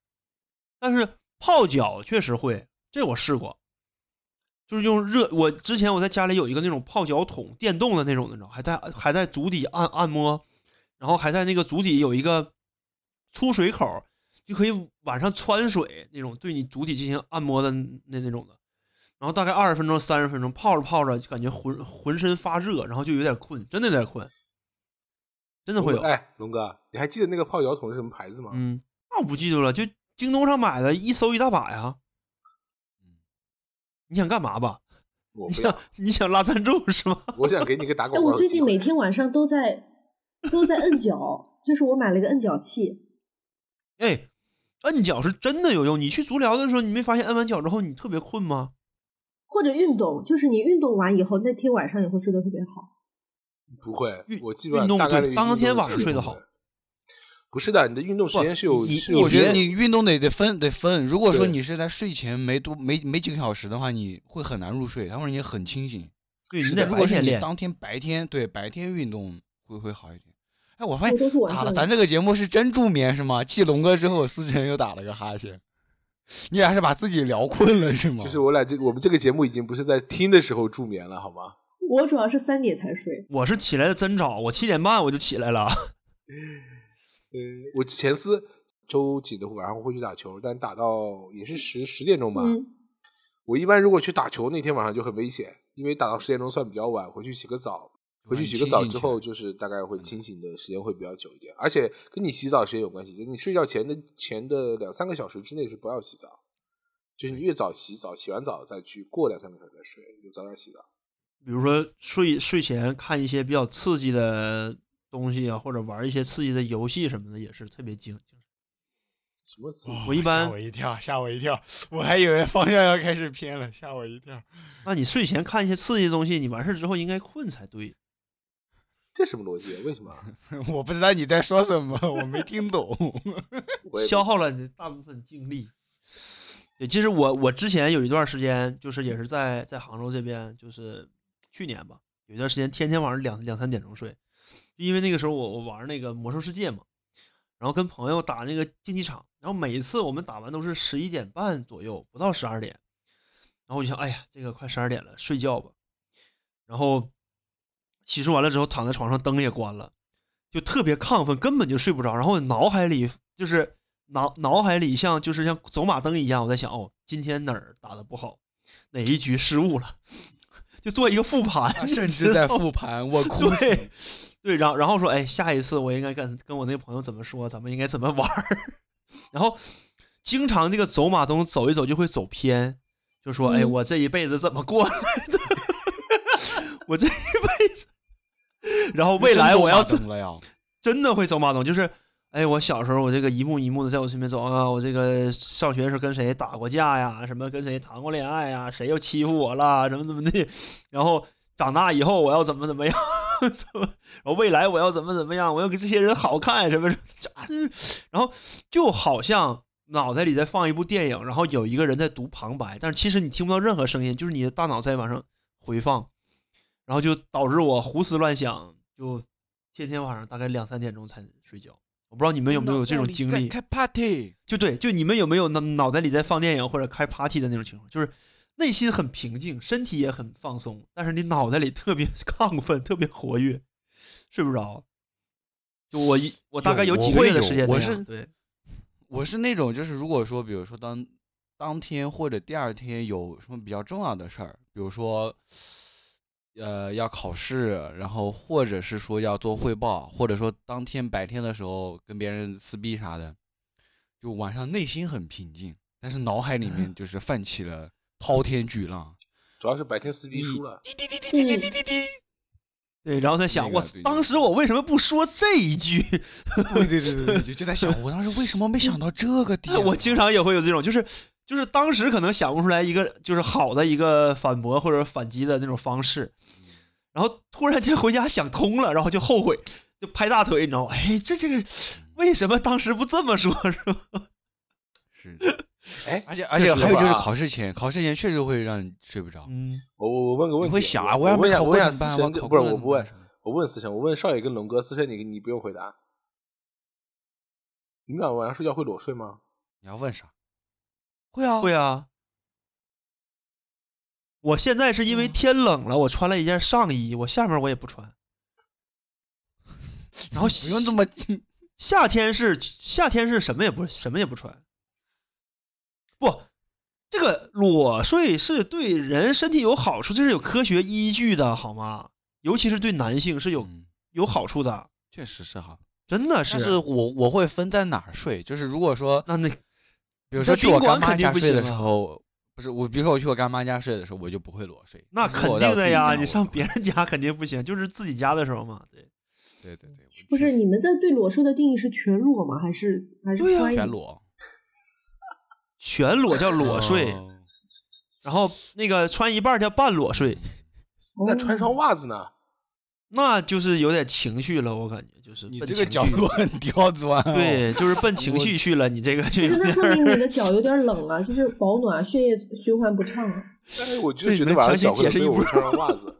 S2: 但是泡脚确实会，这我试过，就是用热。我之前我在家里有一个那种泡脚桶，电动的那种，你知道，还在还在足底按按摩，然后还在那个足底有一个出水口，就可以晚上穿水那种，对你足底进行按摩的那那种的。然后大概二十分钟、三十分钟，泡着泡着就感觉浑浑身发热，然后就有点困，真的有点困，真的会有。
S1: 哎，龙哥，你还记得那个泡脚桶是什么牌子吗？
S2: 嗯，那我不记住了，就京东上买的，一搜一大把呀。你想干嘛吧？你想
S1: 我不要，
S2: 你想拉赞助是吗？
S1: 我想给你个打
S3: 哎，
S1: 广告的机会。
S3: 我最近每天晚上都在都在摁脚，就是我买了个摁脚器，
S2: 哎，摁脚是真的有用。你去足疗的时候，你没发现摁完脚之后你特别困吗？
S3: 或者运动，就是你运动完以后，那天晚上也会睡得特别好。
S1: 不会，我基本上
S2: 运动
S1: 大概率
S2: 当天晚上睡得好。
S1: 不是的，你的运动时间是有
S2: 你
S1: 是有
S4: 我觉得你运动得得分得分。如果说你是在睡前没多没没几个小时的话，你会很难入睡，它会让你很清醒。
S2: 对，
S4: 如果是。你当天白天对白天运动会会好一点。哎，我发现咋了？咱这个节目是真助眠是吗？继龙哥之后，思辰又打了个哈欠，你俩是把自己聊困了是吗？
S1: 就是我俩这我们这个节目已经不是在听的时候助眠了，好吗？
S3: 我主要是三点才睡，
S2: 我是起来的真早，我七点半我就起来了。
S1: 呃，*laughs* 我前四周几的晚上会去打球，但打到也是十十点钟吧。
S3: 嗯，
S1: 我一般如果去打球那天晚上就很危险，因为打到十点钟算比较晚，回去洗个澡，回去洗个澡之后，就是大概会清醒的时间会比较久一点，而且跟你洗澡时间有关系，就是你睡觉前的前的两三个小时之内是不要洗澡，就是你越早洗澡，洗完澡再去过两三个小时再睡，就早点洗澡。
S2: 比如说睡睡前看一些比较刺激的东西啊，或者玩一些刺激的游戏什么的，也是特别精。精
S1: 什么词？
S2: 我一般
S4: 吓我一跳，吓我一跳，我还以为方向要开始偏了，吓我一跳。
S2: 那你睡前看一些刺激的东西，你完事儿之后应该困才对。
S1: 这什么逻辑？为什么？*laughs*
S4: 我不知道你在说什么，我没听懂。*laughs*
S2: 消耗了你大部分精力。对，其实我我之前有一段时间，就是也是在在杭州这边，就是去年吧，有一段时间天天晚上两两三点钟睡，就因为那个时候我我玩那个魔兽世界嘛，然后跟朋友打那个竞技场，然后每一次我们打完都是十一点半左右，不到十二点，然后我就想，哎呀，这个快十二点了，睡觉吧。然后洗漱完了之后，躺在床上，灯也关了，就特别亢奋，根本就睡不着。然后脑海里就是脑脑海里像就是像走马灯一样，我在想，哦，今天哪儿打的不好，哪一局失误了，*laughs* 就做一个复盘，
S4: 甚至在复盘，我哭。
S2: 对对，然后然后说，哎，下一次我应该跟跟我那朋友怎么说，咱们应该怎么玩儿。*laughs* 然后经常这个走马灯走一走就会走偏，就说，哎，
S3: 嗯
S2: 我这一辈子怎么过来的？*laughs* 我这一辈子，然后未来我要怎
S4: 怎么了呀？
S2: 真的会走马灯，就是，哎，我小时候我这个一幕一幕的在我身边走啊，我这个上学的时候跟谁打过架呀，什么跟谁谈过恋爱呀，谁又欺负我了，怎么怎么的，然后长大以后我要怎么怎么样，*laughs* 怎么，然后未来我要怎么怎么样，我要给这些人好看什么什么，这然后就好像脑袋里在放一部电影，然后有一个人在读旁白，但是其实你听不到任何声音，就是你的大脑在往上回放，然后就导致我胡思乱想，就天天晚上大概两三点钟才睡觉。我不知道你们有没有这种经历，
S4: 开 party，
S2: 就对，就你们有没有脑脑袋里在放电影或者开 party 的那种情况，就是内心很平静，身体也很放松，但是你脑袋里特别 *laughs* 亢奋，特别活跃，睡不着。就我一我大概
S4: 有
S2: 有几个月的时间那
S4: 我是
S2: 样对，
S4: 我是那种就是如果说，比如说当当天或者第二天有什么比较重要的事儿，比如说呃要考试，然后或者是说要做汇报，或者说当天白天的时候跟别人撕逼啥的，就晚上内心很平静，但是脑海里面就是泛起了滔天巨浪。
S1: 主要是白天撕逼输了，滴滴滴滴滴滴滴滴
S2: 对，然后在想，我当时我为什么不说这一句？
S4: 对对对对对，就就在想，我当时为什么没想到这个 *laughs* 点？
S2: 我经常也会有这种，就是就是当时可能想不出来一个就是好的一个反驳或者反击的那种方式，然后突然间回家想通了，然后就后悔，就拍大腿，你知道吗？哎，这这个为什么当时不这么说，是吧？
S4: 是，
S1: 哎，
S4: 而且而且还有就是考试前，考试前确实会让你睡不着。
S2: 嗯，
S1: 我我我问个问题，
S4: 你会想啊，
S1: 我
S4: 要没考
S1: 问一下我
S4: 怎么办？我
S1: 思辰，
S4: 考
S1: 不是我不问我问思辰，我问少爷跟龙哥，思辰你你不用回答，你们俩晚上睡觉会裸睡吗？
S4: 你要问啥？会啊，
S2: 会啊。我现在是因为
S4: 嗯
S2: 天冷了，我穿了一件上衣，我下面我也不穿。然后
S4: 不用这么近。
S2: 夏天是夏天是什么也不什么也不穿，不，这个裸睡是对人身体有好处，这是有科学依据的，好吗？尤其是对男性是有
S4: 嗯
S2: 有好处的，
S4: 确实是哈。
S2: 真的是。
S4: 但是我我会分在哪儿睡，就是如果说，
S2: 那那
S4: 比如说我干妈
S2: 馆肯定不
S4: 家睡的时候，不是我，比如说我去我干妈家睡的时候，我就不会裸睡。
S2: 那肯定的呀，你上别人家肯定不行，就是自己家的时候嘛。对，
S4: 对对对，
S3: 不是你们在对裸睡的定义是全裸吗？还是还是穿衣
S4: 全裸 *laughs*
S2: 全裸叫裸睡，
S4: 哦
S2: 然后那个穿一半叫半裸睡，
S1: 那穿双袜子呢？
S2: 那就是有点情绪了，我感觉就是
S4: 你这个角度很 *laughs* 刁钻哦。
S2: 对，就是奔情绪去了，你这个就有
S3: 那
S2: 点
S3: 说明你。的脚有点冷啊，就是保暖，血液循环不畅啊。
S1: 但是我就觉得晚上
S2: 强行
S1: 脚会冷，所以我会
S2: 解释一波
S1: 穿上袜子。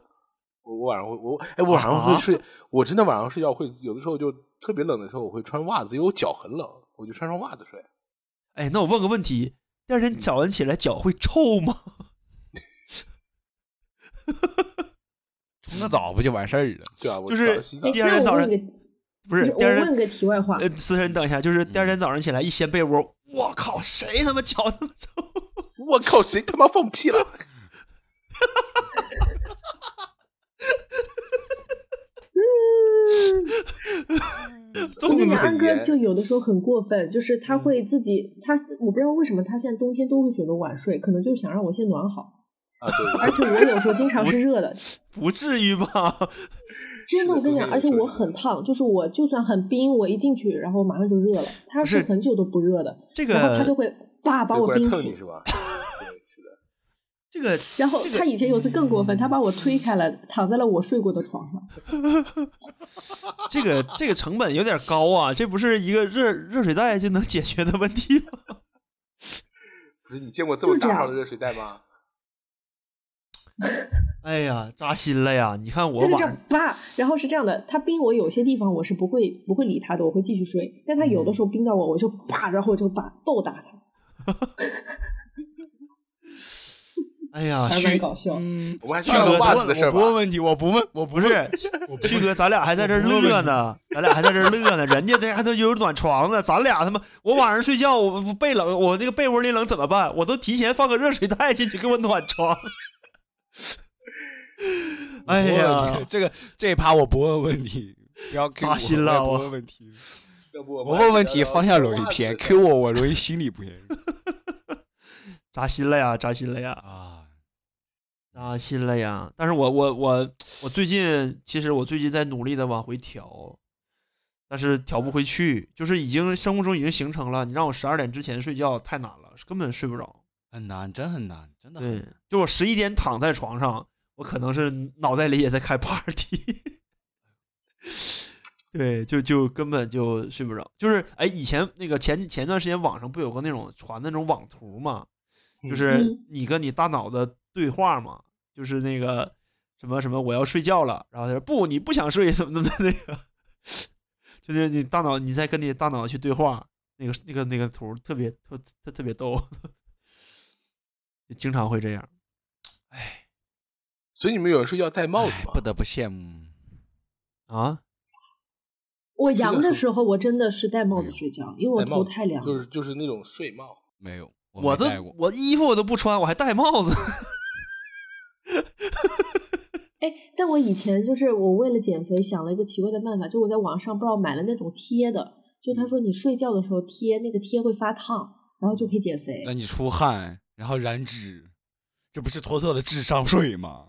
S1: 我我晚上会我哎，我晚上会
S2: 啊
S1: 睡，我真的晚上睡觉会有的时候就特别冷的时候，我会穿袜子，因为我脚很冷，我就穿上袜子睡。
S2: 哎，那我问个问题，第二天早上起来脚会臭吗？*laughs*
S4: 冲个澡不就完事儿了？
S1: 对啊，我
S2: 就是第二天早上不是，第二天
S3: 我问个题外话，
S2: 呃，思辰，你等一下，就是第二
S4: 嗯
S2: 天早上起来一掀被窝，我靠，谁他妈脚那么臭？*laughs*
S1: 我靠，谁他妈放屁了？*laughs*
S2: 粽
S3: 我跟你讲，
S2: 子
S3: 安哥就有的时候很过分，就是他会自己，他我不知道为什么他现在冬天都会选择晚睡，可能就是想让我先暖好。
S1: 啊，对
S3: 而且我有时候经常是热的，
S2: 不至于吧？*laughs*
S3: 真的，我跟你讲，而且我很烫，就是我就算很冰，我一进去，然后马上就热了。他
S2: 不是
S3: 是很久都不热的，
S2: 这个
S3: 然后他就会叭把，我冰起
S1: 过来蹭你。是吧？*laughs* *laughs* 是的。
S2: 这个
S3: 然后他以前有次更过分，他把我推开了，躺在了我睡过的床上。
S2: 这个这个成本有点高啊，这不是一个热热水袋就能解决的问题吗？
S1: 不是你见过这么大号的热水袋吗？*laughs*
S2: 哎呀，扎心了呀！你看我
S3: 他就这样
S2: 晚上
S3: 叭，然后是这样的，他冰我有些地方我是不会不会理他的，我会继续睡。但他有的时候冰到我，我就叭，然后我就把暴打他 *laughs* *laughs*
S2: 哎呀，
S3: 还蛮
S2: 旭
S3: 搞笑。
S4: 嗯，
S1: 我们还是
S2: 旭哥
S1: 聊袜子
S2: 我
S1: 的事儿吧
S4: 不问。问题，我不问，我不
S2: 不是旭哥，咱俩还在这儿乐呢，咱俩还在这儿乐呢，人家这还都有暖床呢，咱俩他妈，我晚上睡觉我我被冷，我那个被窝里冷怎么办？我都提前放个热水袋进去给我暖床。*laughs* 哎呀，
S4: 这个这一趴我不问问题，不要
S2: 扎心了我
S4: 不问问题，
S1: 要不
S4: 我问问题方向容易偏，Q 我我容易心里不偏 *laughs*
S2: 扎心了呀，扎心了呀，
S4: 啊。
S2: 扎心了呀！但是我我我我最近其实我最近在努力的往回调，但是调不回去，就是已经生物钟已经形成了，你让我十二点之前睡觉太难了，根本睡不着。
S4: 很难，真很难，真的很
S2: 对
S4: 难。，
S2: 就我十一点躺在床上，我可能是脑袋里也在开 *laughs* party。*laughs* 对，就就根本就睡不着。就是哎，以前那个前前段时间网上不有个那种传那种网图嘛，就是
S3: 嗯
S2: 你跟你大脑的对话嘛，就是那个什么什么我要睡觉了，然后他说不，你不想睡什么的那个，*laughs* 就是你大脑你在跟你大脑去对话，那个那个那个图特别特特特别逗，就经常会这样。哎
S1: 所以你们有人睡觉戴帽子
S4: 不得不羡慕。
S2: 啊，
S3: 我阳的
S1: 时
S3: 时候，我真的是戴帽子睡觉，因为我头太凉了。
S1: 就是就是那种睡帽。
S4: 没有，我
S2: 我都。我衣服我都不穿，我还戴帽子。*laughs*
S3: 哎，但我以前就是我为了减肥想了一个奇怪的办法，就我在网上不知道买了那种贴的，就他说你睡觉的时候贴那个贴会发烫，然后就可以减肥
S4: 那。你出汗，然后燃脂，这不是妥妥的智商税吗？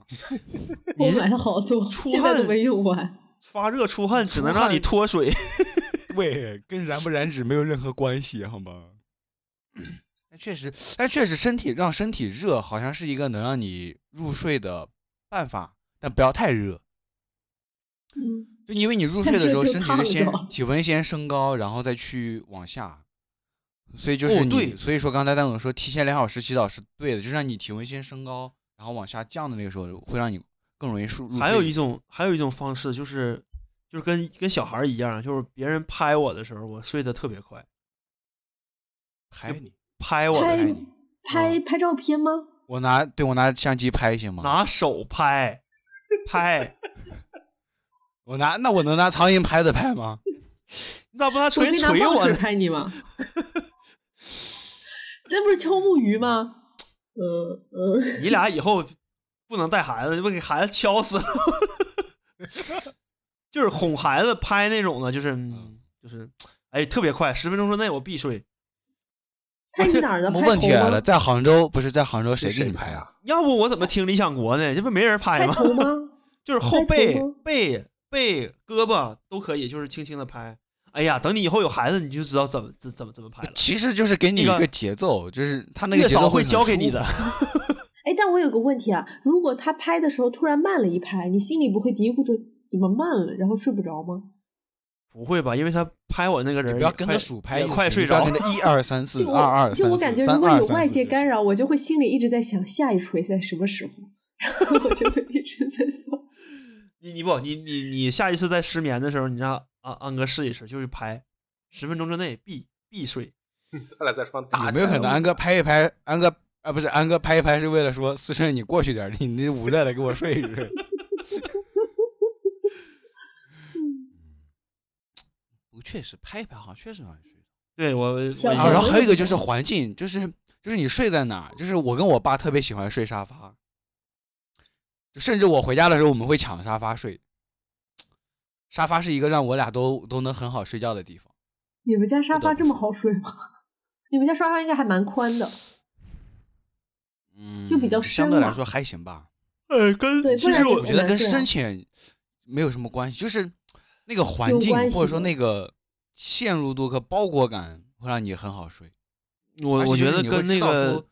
S4: *laughs*
S3: 我买了好多，
S2: 出
S3: 现在都
S2: 汗
S3: 没用完。
S2: 发热出汗只能让你脱水。*laughs*
S4: 对，跟燃不燃脂没有任何关系，好吗？但确实，但确实，身体让身体热，好像是一个能让你入睡的办法，但不要太热。
S3: 嗯，
S4: 就因为你入睡的时候，身体是先体温先升高，然后再去往下，所以就是你，
S2: 哦对
S4: 所以说刚才蛋总说提前两小时洗澡是对的，就让你体温先升高，然后往下降的那个时候，会让你更容易入入睡。
S2: 还有一种还有一种方式就是就是跟跟小孩一样，就是别人拍我的时候，我睡得特别快。
S4: 拍你，
S2: 拍我
S3: 拍
S4: 拍你，
S3: 拍拍照片吗？
S4: 我拿对我拿相机拍行吗？
S2: 拿手拍，拍，*laughs*
S4: 我拿那我能拿苍蝇拍子拍吗？*laughs*
S2: 你咋不拿
S3: 我
S2: 锤
S3: 可以拿棒槌
S2: 锤我呢？
S3: 拍你吗？*laughs* 那不是敲木鱼吗？嗯嗯，
S2: 你俩以后不能带孩子，你不给孩子敲死了。*laughs* 就是哄孩子拍那种的，就是嗯就是，哎，特别快，十分钟之内我必睡。
S3: 拍你哪儿呢？
S4: 我
S3: 拍
S4: 问题来了，？在杭州不是在杭州谁给你拍？
S1: 啊？
S2: 要不我怎么听理想国呢？这不没人拍吗？
S3: 吗？*laughs*
S2: 就是后背、背、背、胳膊都可以，就是轻轻的拍。哎呀，等你以后有孩子，你就知道怎么怎怎么怎么拍了。
S4: 其实就是给你一
S2: 个
S4: 个节奏，就是他那个节奏会
S2: 教给你的。*laughs*
S3: 哎，但我有个问题啊，如果他拍的时候突然慢了一拍，你心里不会嘀咕着怎么慢了，然后睡不着吗？
S2: 不会吧？因为他拍我那个人
S4: 你不要跟着数拍
S2: 快睡着
S4: 你不要跟着 *laughs* 一二三四
S3: 就
S4: 二二三四
S3: 我就我感觉，如果有外界干扰，我就会心里一直在想下一锤在什么时候，*laughs* 然后我就会一直在想。
S2: 你你不你你你下一次在失眠的时候，你让安安哥试一试，就是拍十分钟之内必必睡。
S1: 他俩在床上打
S4: 有没有
S1: 起来了
S4: 可能安哥拍一拍，安哥啊不是安哥拍一拍是为了说思辰你过去点你，你那捂热的给我睡一睡。*laughs* 不，确实拍一拍好像确实好像睡着。
S2: 对我
S4: 然后，还有一个就是环境，就是就是你睡在哪儿，就是我跟我爸特别喜欢睡沙发，就甚至我回家的时候我们会抢沙发睡。沙发是一个让我俩都都能很好睡觉的地方。
S3: 你们家沙发这么好睡吗？*laughs* 你们家沙发应该还蛮宽的。
S4: 嗯，
S3: 就比较深
S4: 相对来说还行吧。
S2: 呃跟其实我
S4: 我觉得跟深浅没有什么关系，就是那个环境或者说那个陷入度和包裹感会让你很好睡。
S2: 我我觉得跟那个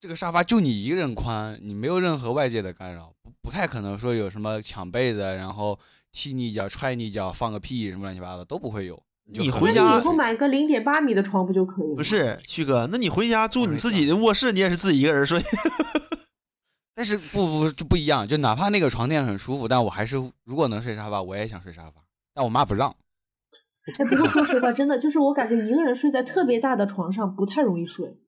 S4: 这个沙发就你一个人宽，你没有任何外界的干扰，不不太可能说有什么抢被子，然后踢你一脚、踹你一脚、放个屁什么乱七八糟都不会有。
S2: 你回家
S3: 你以后买个零点八米的床不就可以了？
S2: 不，是旭哥，那你回家住你自己的卧室，你也是自己一个人睡。*laughs*
S4: 但是不不就不一样，就哪怕那个床垫很舒服，但我还是如果能睡沙发，我也想睡沙发。但我妈不让。
S3: 哎，不过说实话，*laughs* 真的就是我感觉一个人睡在特别大的床上不太容易睡，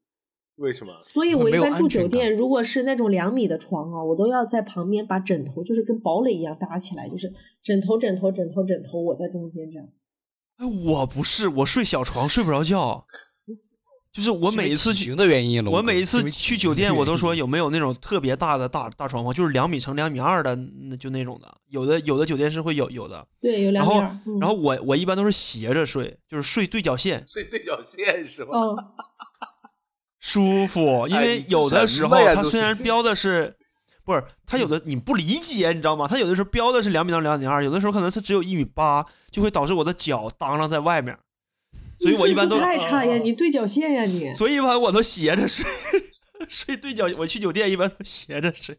S1: 为什么？
S3: 所以我一般住酒店，如果是那种两米的床啊，我都要在旁边把枕头就是跟堡垒一样搭起来，就是枕头枕头枕头枕头，我在中间这样。
S2: 哎，我不是，我睡小床睡不着觉，就是我每一次去
S4: 的原因了，
S2: 我每一次去酒店，我都说有没有那种特别大的大大床房，就是两米乘两米二的，那就那种的。有的有的酒店是会有有的。
S3: 对，有两
S2: 然后
S3: 米二。嗯
S2: 然后我我一般都是斜着睡，就是睡对角线，
S1: 睡对角线是吧？
S3: 哦，
S2: 舒服。因为有的时候它虽然标的是，不是它有的你不理解，你知道吗？它有的时候标的是两米到两米二，有的时候可能是只有一米八，就会导致我的脚当啷在外面。所以我一般都
S3: 太差呀，*laughs* 你对角线呀你。
S2: 所以一般我都斜着睡，*laughs* 睡对角。我去酒店一般都斜着睡，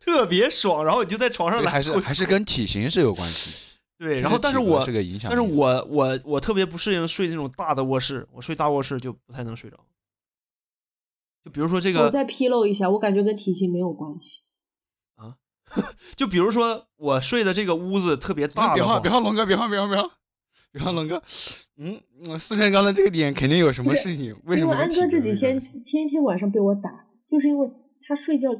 S2: 特别爽。然后你就在床上来
S4: 对还是还是跟体型是有关系。*laughs*
S2: 对。然后但是我
S4: 是个影响
S2: 但是我我我特别不适应睡那种大的卧室，我睡大卧室就不太能睡着。就比如说这个，
S3: 我再披露一下，我感觉跟体型没有关系。
S2: 啊，*laughs* 就比如说我睡的这个屋子特别大，
S4: 别慌，别慌，龙哥，别慌，别慌，别慌，别慌，龙哥，嗯，我四神刚才这个点肯定有什么事情，为什么？
S3: 因为安哥这几天天天晚上被我打，就是因为他睡觉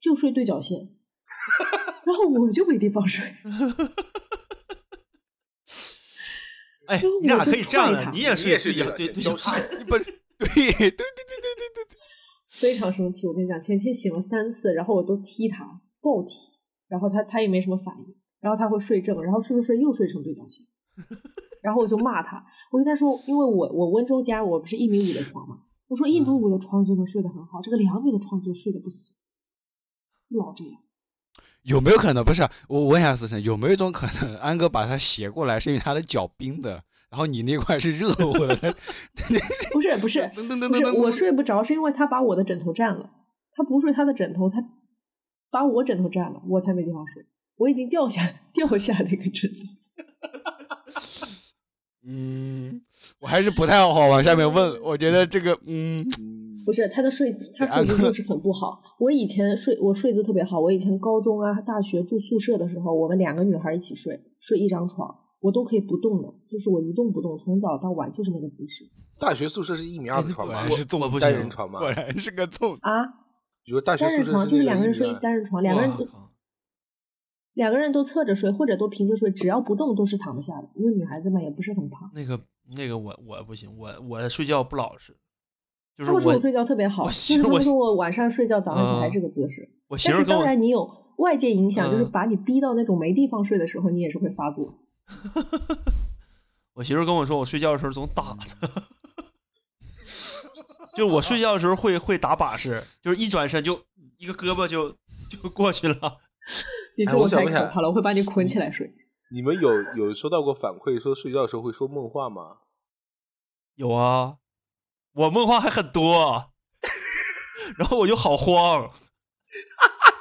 S3: 就睡对角线，*laughs* 然后我就没地方睡。*laughs*
S2: 哎，你俩可以这样的，你也睡对角
S1: 线，
S4: 不是？对对对对对对对。
S3: 非常生气。我跟你讲，前天醒了三次，然后我都踢他，暴踢，然后他他也没什么反应，然后他会睡正，然后睡着睡又睡成对角线，*laughs* 然后我就骂他，我跟他说，因为我我温州家我不是一米五的床嘛，我说一米五的床就能睡得很好，这个两米的床就睡得不行，老这样。
S4: 有没有可能不是？我问一下思辰，有没有一种可能，安哥把他斜过来是因为他的脚冰的，然后你那块是热乎的？他
S3: 不是 *laughs* 不是
S4: 噔噔噔
S3: 不是，我睡不着是因为他把我的枕头占了，他不睡他的枕头，他把我枕头占了，我才没地方睡。我已经掉下掉下那个枕头。*laughs*
S4: 嗯，我还是不太好往下面问。我觉得这个，嗯，
S1: 嗯，
S3: 不是他的睡，他睡姿就是很不好。我以前睡我睡姿特别好，我以前高中啊、大学住宿舍的时候，我们两个女孩一起睡，睡一张床，我都可以不动的，就是我一动不动，从早到晚就是那个姿势
S1: 大学宿舍是一米二的床吗？*laughs*
S4: 是
S1: 这
S2: 么不行
S1: 人床吗？
S4: 果然是个纵。
S3: 啊。
S1: 比如大学
S3: 单人
S1: 宿舍
S3: 床就是两个人睡
S1: 一
S3: 单人床，两个人两个人都侧着睡或者都平着睡，只要不动都是躺得下的，因为女孩子嘛也不是很胖。
S2: 那个那个我我不行，我我睡觉不老实，就是
S3: 他们说我
S2: 我
S3: 睡觉特别好，就是他们说我晚上睡觉早上起来
S2: 嗯
S3: 这个姿势。
S2: 我媳
S3: 但是当然你有外界影响，就是
S2: 嗯
S3: 把你逼到那种没地方睡的时候，你也是会发作。*laughs*
S2: 我媳妇跟我说，我睡觉的时候总打她，*laughs* 就是我睡觉的时候会会打把式，*laughs* 就是一转身就一个胳膊就就过去了。
S3: 你这
S1: 我
S3: 太可怕了，我会把你捆起来睡。
S1: 你们有有收到过反馈说睡觉的时候会说梦话吗？
S2: 有啊，我梦话还很多，然后我就好慌。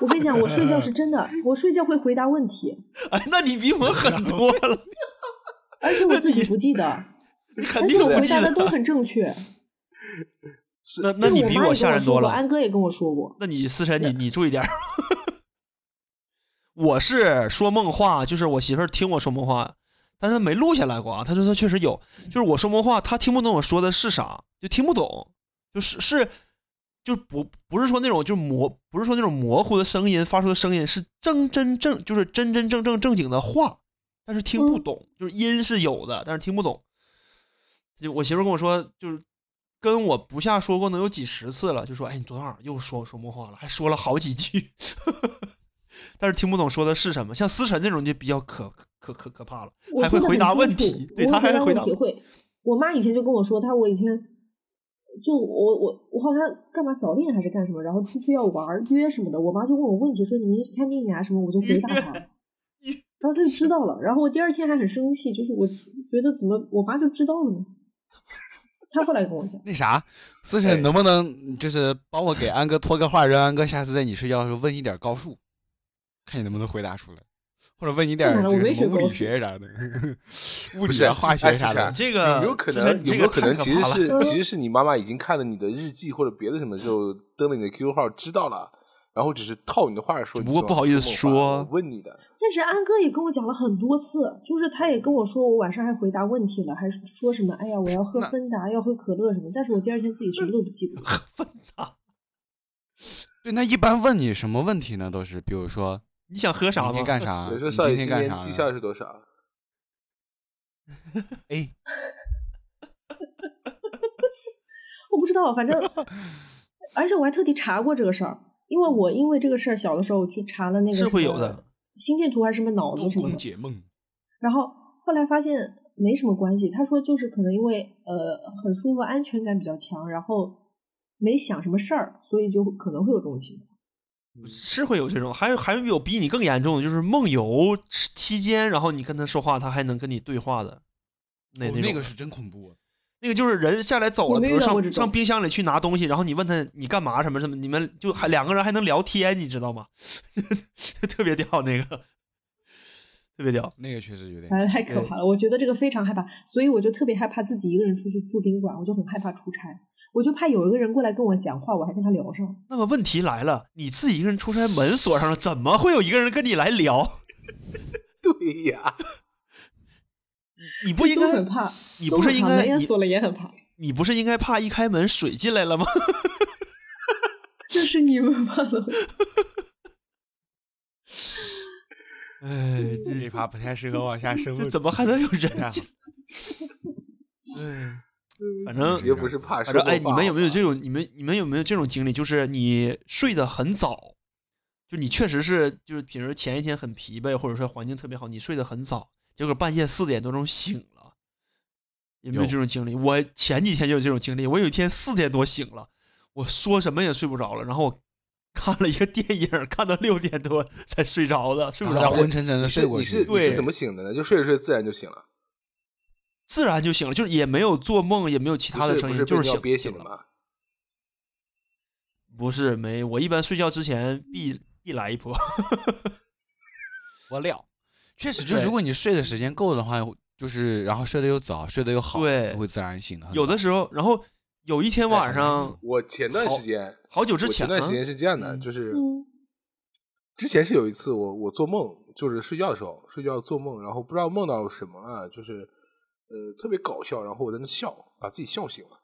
S3: 我跟你讲，我睡觉是真的，我睡觉会回答问题，
S2: 哎，那你比我狠多了，*laughs*
S3: 而且我自己不记得，
S2: 你肯
S3: 而且我
S2: 定不记
S3: 回答的都。很正确。*laughs*
S1: 是
S2: 那那你比我吓人多了。
S3: 安哥也跟我说过。
S2: 那你思辰，你你注意点。*laughs* 我是说梦话，就是我媳妇儿听我说梦话，但是她没录下来过啊。她说她确实有，就是我说梦话，她听不懂我说的是啥，就听不懂，就是是，就不不是说那种就是模，不是说那种模糊的声音发出的声音，是真真正就是真真正正正经的话，但是听不
S3: 嗯
S2: 懂，就是音是有的，但是听不懂。就我媳妇跟我说，就是跟我不下说过能有几十次了，就说：“哎，你昨天晚上又说说梦话了，还说了好几句，*laughs* 但是听不懂说的是什么。像思辰这种就比较可可可可怕了，还会回答问题对他还会回答
S3: 问题会。我妈以前就跟我说，她我以前就我我我好像干嘛早恋还是干什么，然后出去要玩约什么的，我妈就问我问题，说你明天去看电影啊什么，我就回答她，*laughs* 然后她就知道了。然后我第二天还很生气，就是我觉得怎么我妈就知道了呢？她后来跟我讲，
S4: 那啥，思
S1: 哎
S4: 辰能不能就是帮我给安哥托个话，让安哥下次在你睡觉的时候问一点高数，看你能不能回答出来，或者问你点物理
S3: 学高数
S4: 学啥的，*laughs* 物
S1: 不是
S4: 理啊、化学
S1: 哎
S4: 啥的。
S2: 这个
S1: 有没有可能有没有
S2: 辰你这个
S1: 可能其实是 *laughs* 其实是你妈妈已经看了你的日记或者别的什么之后登了你的 QQ 号知道了，然后只是套你的话说，
S2: 不过不好意思说
S1: 我问你的，
S3: 但是安哥也跟我讲了很多次，就是他也跟我说，我晚上还回答问题了，还说什么，哎呀，我要喝芬达，要喝可乐什么，但是我第二天自己什么都不记得。
S2: 芬达，*laughs*
S4: 对，那一般问你什么问题呢？都是比如说
S2: 你想喝啥吗？
S4: 明天干 *laughs* 啥？
S1: 今
S4: 今天干啥呢？
S1: 年绩效是多少？*laughs*
S4: 哎，*laughs*
S3: 我不知道，反正，而且我还特地查过这个事儿，因为我因为这个事儿，小的时候我去查了那个
S2: 是会有的
S3: 心电图还是什么脑子
S4: 周
S3: 什么的，
S4: 公解梦。
S3: 然后后来发现没什么关系，他说就是可能因为呃很舒服，安全感比较强，然后没想什么事儿，所以就可能会有这种情况。
S2: 是会有这种，还有还有比你更严重的，就是梦游期间，然后你跟他说话，他还能跟你对话的，那、
S4: 哦
S2: 那
S4: 个是真恐怖。
S2: 那个就是人下来走了，比如上上冰箱里去拿东西，然后你问他你干嘛什么什么，你们就还两个人还能聊天，你知道吗？*laughs* 特别屌那个，特别屌。
S4: 那个确实有点
S3: 太可怕了，我觉得这个非常害怕，所以我就特别害怕自己一个人出去住宾馆，我就很害怕出差，我就怕有一个人过来跟我讲话，我还跟他聊上。
S2: 那么问题来了，你自己一个人出差，门锁上了，怎么会有一个人跟你来聊？*laughs*
S1: 对呀，
S2: 你不应该
S3: 很，怕，
S2: 你不是应该
S3: 门也锁了也很怕，
S2: 你不是应该怕一开门水进来了吗？*laughs*
S3: 这是你们怕的。*laughs*
S2: 哎，
S4: 这一趴不太适合往下深入。
S2: 这怎么还能有人
S4: 太好
S2: 进？哎，反正
S1: 又不是怕说
S2: 反正哎，你们有没有这
S1: 种？
S2: 你们你们有没有这种经历？就是你睡得很早，就你确实是就是，比如前一天很疲惫，或者说环境特别好，你睡得很早，结果半夜四点多钟醒了，有没有
S4: 有
S2: 这种经历？我前几天就有这种经历，我有一天四点多醒了，我说什么也睡不着了，然后我看了一个电影，看到六点多才睡着的，睡不着
S4: 昏沉沉的睡过去
S1: 是你是。你
S2: 对
S1: 是怎么醒的呢？就睡着睡着自然就醒了，
S2: 自然就醒了，就是也没有做梦，也没有其他的声音，
S1: 是是
S2: 就是醒
S1: 被尿憋
S2: 醒了。
S1: 吗？
S2: 不是没，我一般睡觉之前必必来一波。*laughs*
S4: 我料，确实，就
S2: 是
S4: 如果你睡的时间够的话，就是然后睡得又早，睡得又好，
S2: 对
S4: 会自然醒的。
S2: 有的时候，然后有一天
S1: 哎
S2: 晚上，
S1: 我前段时间，
S2: 好久之前
S1: 前段时间是这样的，
S2: 嗯
S1: 就是
S3: 嗯
S1: 之前是有一次我我做梦，就是睡觉的时候睡觉做梦，然后不知道梦到什么了，就是呃特别搞笑，然后我在那笑，把自己笑醒了，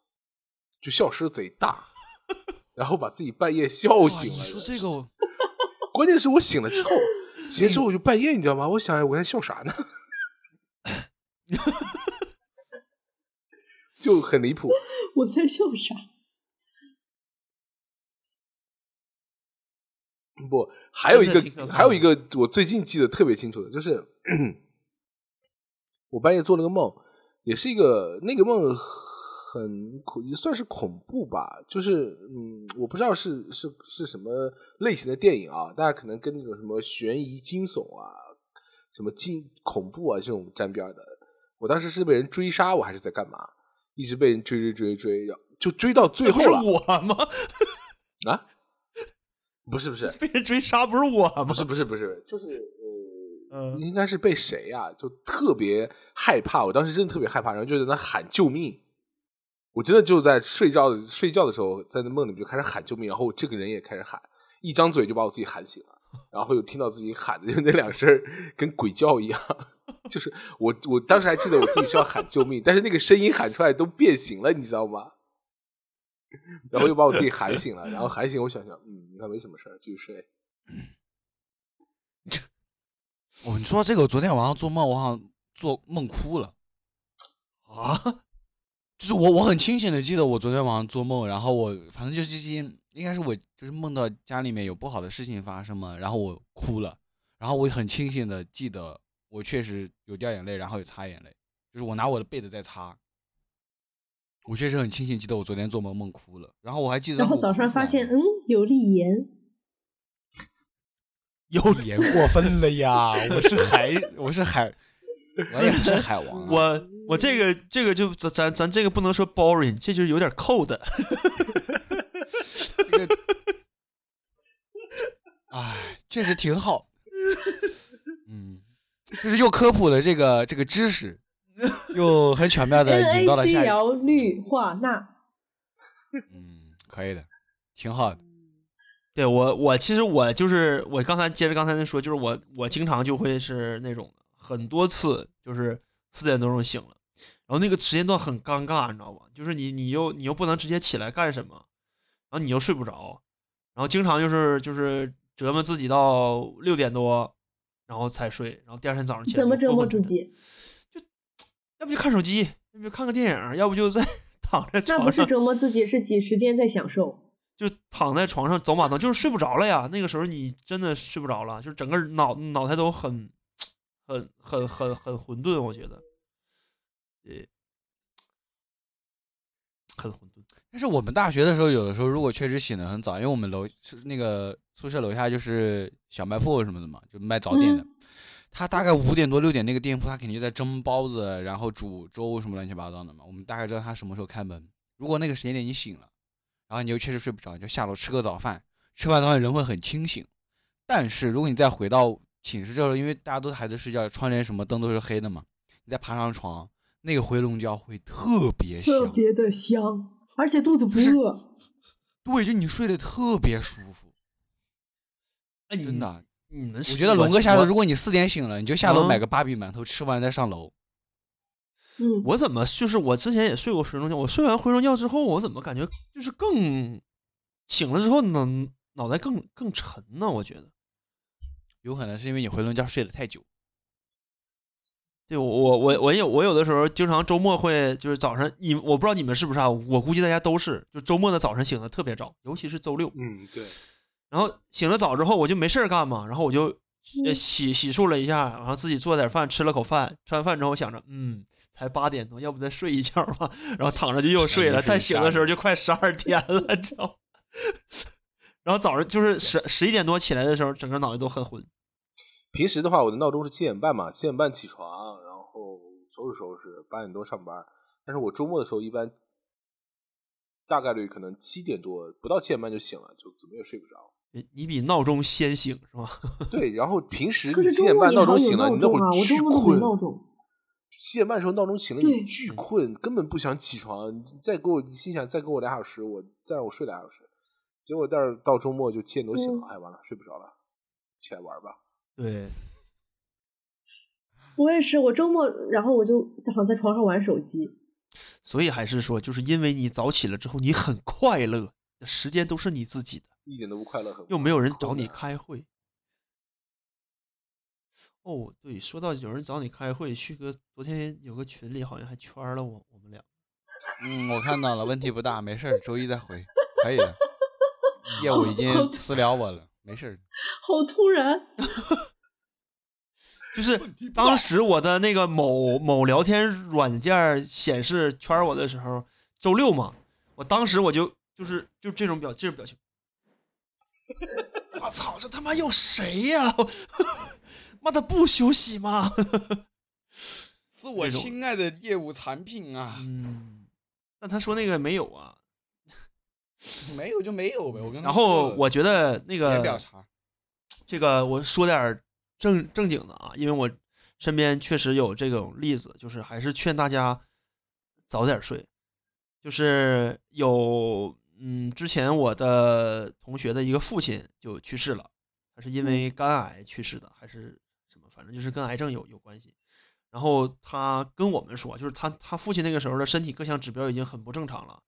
S1: 就笑声贼大，*laughs* 然后把自己半夜笑醒了。
S4: 你说这个我，
S1: 关键是我醒了之后，*laughs* 醒了之后我就半夜，你知道吗？我想我在笑啥呢？*laughs* 就很离谱。
S3: 我在笑啥？
S1: 不，还有一个还有一个我最近记得特别清楚的，就是 *coughs* 我半夜做了个梦，也是一个那个梦很恐，也算是恐怖吧。就是嗯，我不知道是是是什么类型的电影啊，大家可能跟那种什么悬疑惊悚啊、什么惊恐怖啊这种沾边的。我当时是被人追杀，我还是在干嘛？一直被人追追追追，就追到最后了是
S2: 我吗？*laughs*
S1: 啊！不是不是，
S2: 被人追杀不是我吗？
S1: 不是不是不是，就是呃，
S2: 嗯
S1: 应该是被谁呀、就特别害怕，我当时真的特别害怕，然后就在那喊救命。我真的就在睡觉睡觉的时候，在那梦里面就开始喊救命，然后这个人也开始喊，一张嘴就把我自己喊醒了，然后又听到自己喊的就那两声跟鬼叫一样，*laughs* 就是我我当时还记得我自己是要喊救命，但是那个声音喊出来都变形了，你知道吗？*laughs* 然后又把我自己喊醒了，然后喊醒我想想，嗯，应该没什么事儿，继续睡。
S4: 哦，你说这个，我昨天晚上做梦，我好像做梦哭了。
S2: 啊，*laughs*
S4: 就是我我很清醒的记得我昨天晚上做梦，然后我反正就这些，应该是我就是梦到家里面有不好的事情发生嘛，然后我哭了，然后我也很清醒的记得我确实有掉眼泪，然后有擦眼泪，就是我拿我的被子在擦，我确实很清醒记得我昨天做梦梦哭了，然后我还记得
S3: 然后早上发现嗯有粒盐，
S2: 有
S4: 也过分了呀，*laughs* 我是海我是海，我也不是海王啊、
S2: 我我这个这个就咱咱咱这个不能说 boring，这就是有点 cold。
S4: 这个，*laughs* 哎，确实挺好。嗯，就是又科普了这个这个知识，又很巧妙的 *laughs* 引到了下一个。
S3: NaCl 氯化钠。
S4: 嗯，可以的，挺好的。
S2: 对我，我其实我就是我刚才接着刚才那说，就是我我经常就会是那种很多次就是四点多钟醒了，然后那个时间段很尴尬，你知道吧？就是你你又你又不能直接起来干什么，然后你又睡不着，然后经常就是就是折磨自己到六点多，然后才睡，然后第二天早上起来
S3: 怎么折磨自己？
S2: 就要不就看手机，要不就看个电影，要不就在 *laughs* 躺在
S3: 那不是折磨自己，是挤时间在享受。
S2: 就躺在床上走马灯，就是睡不着了呀。那个时候你真的睡不着了，就是整个脑脑袋都很很很很很混沌，我觉得，呃，很混沌。
S4: 但是我们大学的时候，有的时候如果确实醒得很早，因为我们楼是那个宿舍楼下就是小卖铺什么的嘛，就卖早点的。他大概五点多六点那个店铺，他肯定就在蒸包子，然后煮粥什么乱七八糟的嘛。我们大概知道他什么时候开门。如果那个时间点你醒了，然后你又确实睡不着，你就下楼吃个早饭。吃完早饭人会很清醒。但是如果你再回到寝室之后，因为大家都还在睡觉，窗帘什么灯都是黑的嘛，你再爬上床，那个回笼觉会特别香。
S3: 特别的香，而且肚子不
S4: 是
S3: 饿。
S4: 对，就你睡得特别舒服，
S2: 哎，
S4: 真的。
S2: 你们
S4: 我觉得龙哥下楼，如果你四点醒了，你就下楼
S2: 嗯
S4: 买个芭比馒头，吃完再上楼。
S3: 嗯，
S2: 我怎么就是我之前也睡过回笼觉，我睡完回笼觉之后，我怎么感觉就是更醒了之后脑脑袋更更沉呢？我觉得。
S4: 有可能是因为你回笼觉睡得太久。
S2: 对我我我我有我有的时候经常周末会就是早上你我不知道你们是不是啊，我估计大家都是，就周末的早上醒的特别早，尤其是周六，
S1: 嗯，对，
S2: 然后醒了早之后我就没事儿干嘛，然后我就洗洗漱了一下，然后自己做点饭，吃了口饭，吃完饭之后想着嗯才八点多，要不再睡一觉吧，然后躺着就又 *laughs* 睡了，再醒的时候就快十二点了，你 *laughs* 知道吗？*laughs* 然后早上就是十十一点多起来的时候，整个脑袋都很昏。
S1: 平时的话，我的闹钟是七点半嘛，七点半起床，然后收拾收拾，八点多上班。但是我周末的时候一般大概率可能七点多不到七点半就醒了，就怎么也睡不着。
S2: 你你比闹钟先醒是吧？*laughs*
S1: 对，然后平时
S3: 可
S1: 你七点半闹钟醒了，你那会
S3: 啊，我
S1: 儿巨
S3: 周末都没
S1: 困。
S3: 闹钟。
S1: 七点半的时候闹钟醒了，你巨困，根本不想起床。你再给我，你心想再给我俩小时，我再让我睡俩小时。结果但是到周末就七点多醒了，
S3: 嗯
S1: 哎，完了睡不着了，起来玩吧。
S2: 对，
S3: 我也是，我周末然后我就躺在床上玩手机。
S2: 所以还是说，就是因为你早起了之后，你很快乐，时间都是你自己的，
S1: 一点都不快乐，
S2: 又没有人找你开会。哦，对，说到有人找你开会，旭哥昨天有个群里好像还圈了我，我们俩。
S4: 嗯，我看到了，问题不大，没事儿，周一再回，*laughs* 可以的。业务已经私聊我了，没事儿。*laughs*
S3: 好突然，*laughs*
S2: 就是当时我的那个某某聊天软件显示圈我的时候，周六嘛，我当时我就就是就这种表这种表情，*laughs* 我操，这他妈又谁呀、*laughs* 妈的不休息吗？*laughs*
S4: 是我亲爱的业务产品啊，
S2: 嗯，但他说那个没有啊。
S4: 没有就没有呗。我跟他
S2: 然后我觉得那
S4: 别
S2: 个这个我说点正正经的啊，因为我身边确实有这种例子，就是还是劝大家早点睡。就是有嗯，之前我的同学的一个父亲就去世了，他是因为肝癌去世的，还是什么，反正就是跟癌症有有关系。然后他跟我们说，就是他他父亲那个时候的身体各项指标已经很不正常了，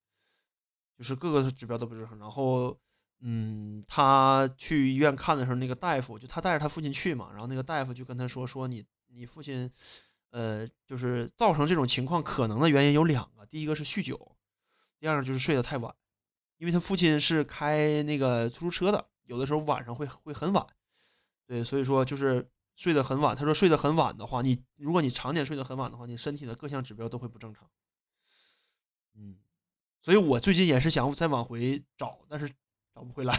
S2: 就是各个指标都不正常。然后嗯，他去医院看的时候，那个大夫就他带着他父亲去嘛，然后那个大夫就跟他说说你你父亲，呃，就是造成这种情况可能的原因有两个，第一个是酗酒，第二个就是睡得太晚，因为他父亲是开那个出租车的，有的时候晚上会会很晚，对，所以说就是睡得很晚。他说睡得很晚的话，你如果你常年睡得很晚的话，你身体的各项指标都会不正常。嗯，所以我最近也是想再往回找，但是找不回来。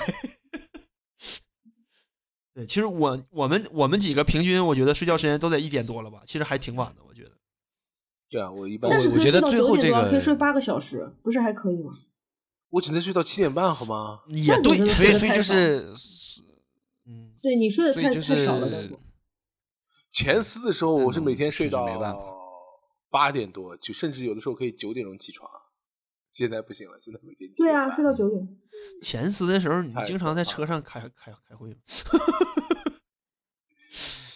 S2: 对，其实我我们我们几个平均，我觉得睡觉时间都得一点多了吧，其实还挺晚的，我觉得。
S1: 对啊，我一般
S3: 但是
S4: 我觉得
S3: 可以睡到
S4: 最后这
S3: 九点多，可以睡
S4: 个
S3: 八个小时，不是还可以吗？
S1: 我只能睡到七点半，好吗？
S2: 也对
S4: 所以所以就是，
S2: 嗯，
S3: 对你睡的太太少了，那
S4: 是
S3: 种。
S1: 前司的时候，我是每天睡到
S4: 没办法
S1: 八点多，就甚至有的时候可以九点钟起床。现在不行了，现在每天
S3: 对啊，睡到九点。
S2: 前司的时候，你经常在车上开开开会吗？*laughs*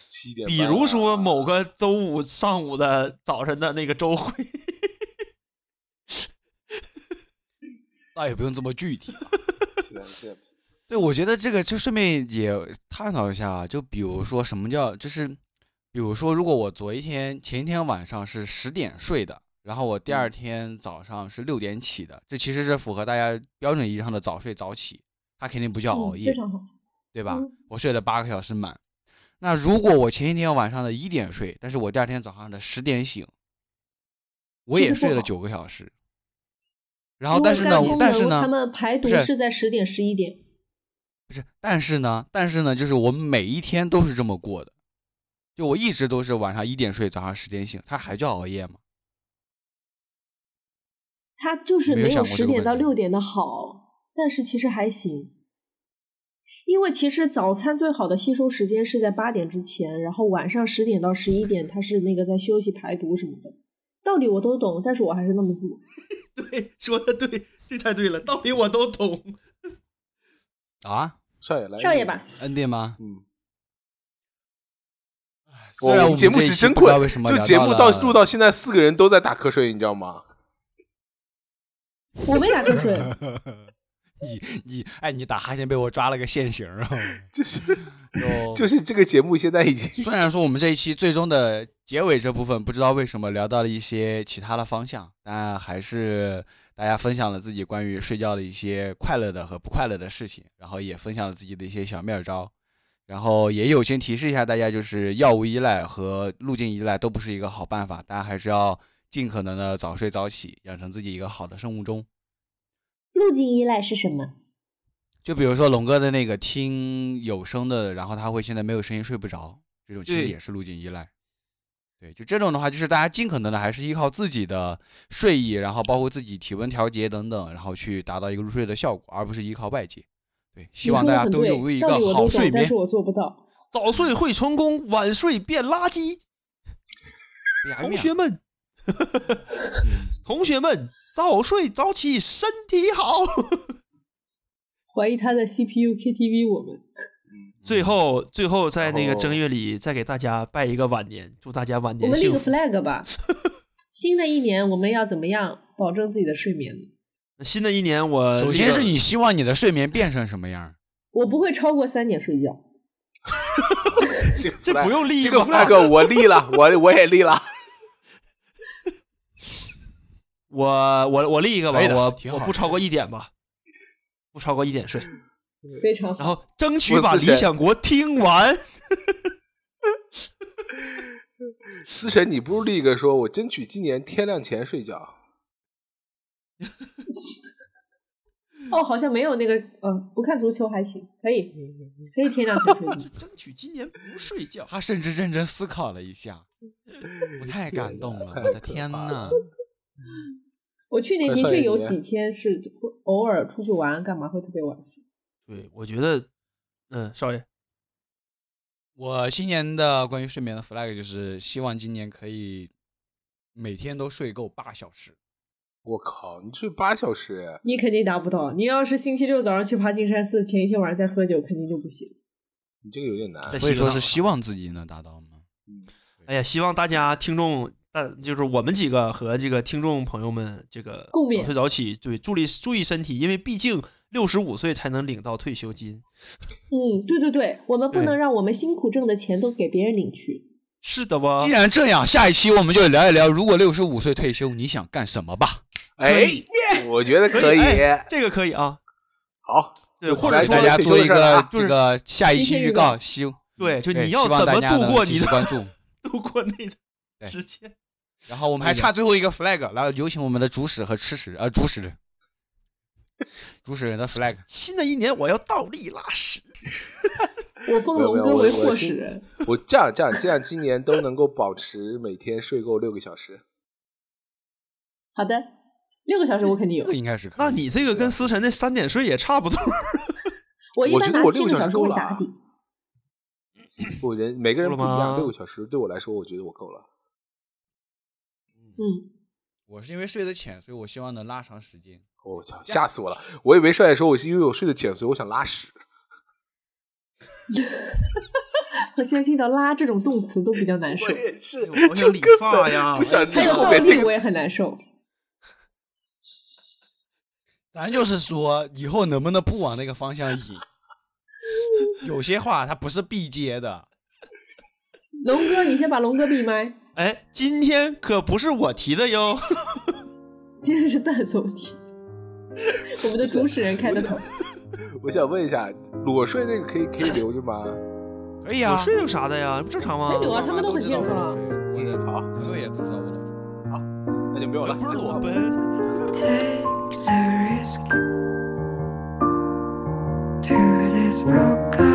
S1: 七点
S2: 比如说某个周五上午的早晨的那个周会，
S4: 倒也不用这么具体。*laughs* 对，我觉得这个就顺便也探讨一下啊，就比如说什么叫，就是比如说，如果我昨一天前一天晚上是十点睡的，然后我第二天早上是六点起的，这其实是符合大家标准意义上的早睡早起，它肯定不叫熬
S3: 嗯，
S4: 夜。对吧
S3: 嗯？
S4: 我睡了八个小时满。那如果我前一天晚上的一点睡，但是我第二天早上的十点醒，我也睡了
S3: 好
S4: 九个小时。然后，但是呢，但是呢，
S3: 他们排毒
S4: 是
S3: 是在十点十一点。
S4: 不是，但是呢，但是呢，就是我们每一天都是这么过的，就我一直都是晚上一点睡，早上十点醒，他还叫熬夜吗？
S3: 他就是没有十点到六点的好，但是其实还行。因为其实早餐最好的吸收时间是在八点之前，然后晚上十点到十一点，他是那个在休息排毒什么的。道理我都懂，但是我还是那么做。*laughs*
S2: 对，说的对，这太对了，道理我都懂。
S4: 啊，
S1: 少爷来
S3: 少爷吧，
S4: 恩典吗？
S1: 嗯，
S4: 虽然我们
S1: 节目是真困就节目到录到现在，四个人都在打瞌睡，你知道吗？
S3: 我没打瞌睡，*laughs*
S4: 你你哎，你打哈欠被我抓了个现行啊！*laughs*
S1: 就是
S4: 就
S1: 就是这个节目现在已经
S4: 虽然说我们这一期最终的结尾这部分不知道为什么聊到了一些其他的方向，但还是大家分享了自己关于睡觉的一些快乐的和不快乐的事情，然后也分享了自己的一些小妙招，然后也友情提示一下大家，就是药物依赖和路径依赖都不是一个好办法，大家还是要尽可能的早睡早起，养成自己一个好的生物钟。
S3: 路径依赖是什么？
S4: 就比如说龙哥的那个听有声的，然后他会现在没有声音睡不着，这种其实也是路径依赖。对，就这种的话，就是大家尽可能的还是依靠自己的睡意，然后包括自己体温调节等等，然后去达到一个入睡的效果，而不是依靠外界。对，希望大家都有一个
S3: 道理我都懂
S4: 好睡眠
S3: 但是。我做不到。
S2: 早睡会成功，晚睡变垃圾。同
S4: 哎呀面
S2: 学们，*laughs* 同学们，早睡早起，身体好。*laughs*
S3: 怀疑他在 CPU KTV 我们。
S2: 最后，最后在那个正月里再给大家拜一个晚年，祝大家晚年
S3: 我们立个 flag 吧，*laughs* 新的一年我们要怎么样保证自己的睡眠呢？
S2: 新的一年我
S4: 首先是你希望你的睡眠变成什么样？
S3: 我不会超过三点睡觉。*laughs*
S1: 这
S2: 不用立
S1: 这个 flag 我立了，我我也立了。
S2: 我我我立一个吧我我不超过一点吧，不超过一点睡，
S3: 非常好。
S2: 然后争取把理想国听完。*laughs*
S1: 思神，你不如立一个说，我争取今年天亮前睡觉。*laughs* *laughs*
S3: 哦，好像没有那个，嗯，不看足球还行，可以，可以天亮前睡觉。
S2: 争取今年不睡觉。
S4: 他甚至认真思考了一下，我太感动了，我的天呐！
S3: 我去年的确有几天是会偶尔出去玩，干嘛会特别晚睡。
S2: 对，我觉得，嗯，少爷，
S4: 我新年的关于睡眠的 flag 就是希望今年可以每天都睡够八小时。
S1: 我靠，你睡八小时，
S3: 你肯定达不到。你要是星期六早上去爬金山寺，前一天晚上再喝酒，肯定就不行。
S1: 你这个有点难。
S4: 所以说是希望自己能达到吗？
S1: 嗯，
S2: 哎呀，希望大家听众，大就是我们几个和这个听众朋友们，这个
S3: 共勉
S2: 早睡早起，对，注意注意身体，因为毕竟六十五岁才能领到退休金。
S3: 嗯，对对对，我们不能让我们辛苦挣的钱都给别人领去。
S2: 是的吧
S4: 既？然这样，下一期我们就聊一聊，如果六十五岁退休，你想干什么吧？
S1: 哎，我觉得可以。
S2: 哎这个可以啊。
S1: 好，
S2: 对，
S1: 就
S2: 或者说
S1: 大家
S4: 做一个
S1: 啊
S2: 就是
S4: 这个下一期预
S3: 告
S4: 告，希
S2: 对，就你要怎么度过你的
S4: 关注。*laughs*
S2: 度过那
S4: 对
S2: 个时间？
S4: 然后我们还差最后一个 flag，然后有请我们的主使和吃屎呃主使人，*laughs* 主使人的 flag。
S2: 新的一年我要倒立拉屎。
S3: 我封
S1: 没有没有我
S3: 龙哥为祸始人。
S1: 我这样这样这样，今年都能够保持每天睡够六个小时。
S3: 好的，六个小时我肯定有
S4: 这。应该是。
S2: 那你这个跟思辰那三点睡也差不多。
S3: 我一
S1: 我
S3: 般拿七
S1: 觉得我六个
S3: 个小时
S1: 够了啊
S3: 为打底。
S1: 我人每个人不一样，六个小时对我来说，我觉得我够了。
S3: 嗯，
S4: 我是因为睡得浅，所以我希望能拉长时间。
S1: 我操，吓死我了！我以为上来说我是因为我睡得浅，所以我想拉屎。*laughs*
S3: 我现在听到“拉”这种动词都比较难受，
S1: 也是，
S2: 我想理发呀
S1: 不想
S3: 还有倒
S1: 听后面那
S3: 立我也。很难受。*laughs*
S4: 咱就是说，以后能不能不往那个方向引？有些话它不是必接的。
S3: 龙哥，你先把龙哥闭麦。
S2: 哎，今天可不是我提的哟。*laughs*
S3: 今天是蛋总题，*laughs* 我们的主持人开的头。
S1: 我想问一下，裸睡那个可以可以留着吗？
S4: 可以啊，
S2: 裸睡有啥的呀？不正常吗
S3: 没？留啊他们都很健康啊
S4: 我的
S1: 好
S4: 所以也都知道我裸睡。
S1: 那就没有了。
S2: 不是裸奔。*laughs*
S5: Take the risk to this broken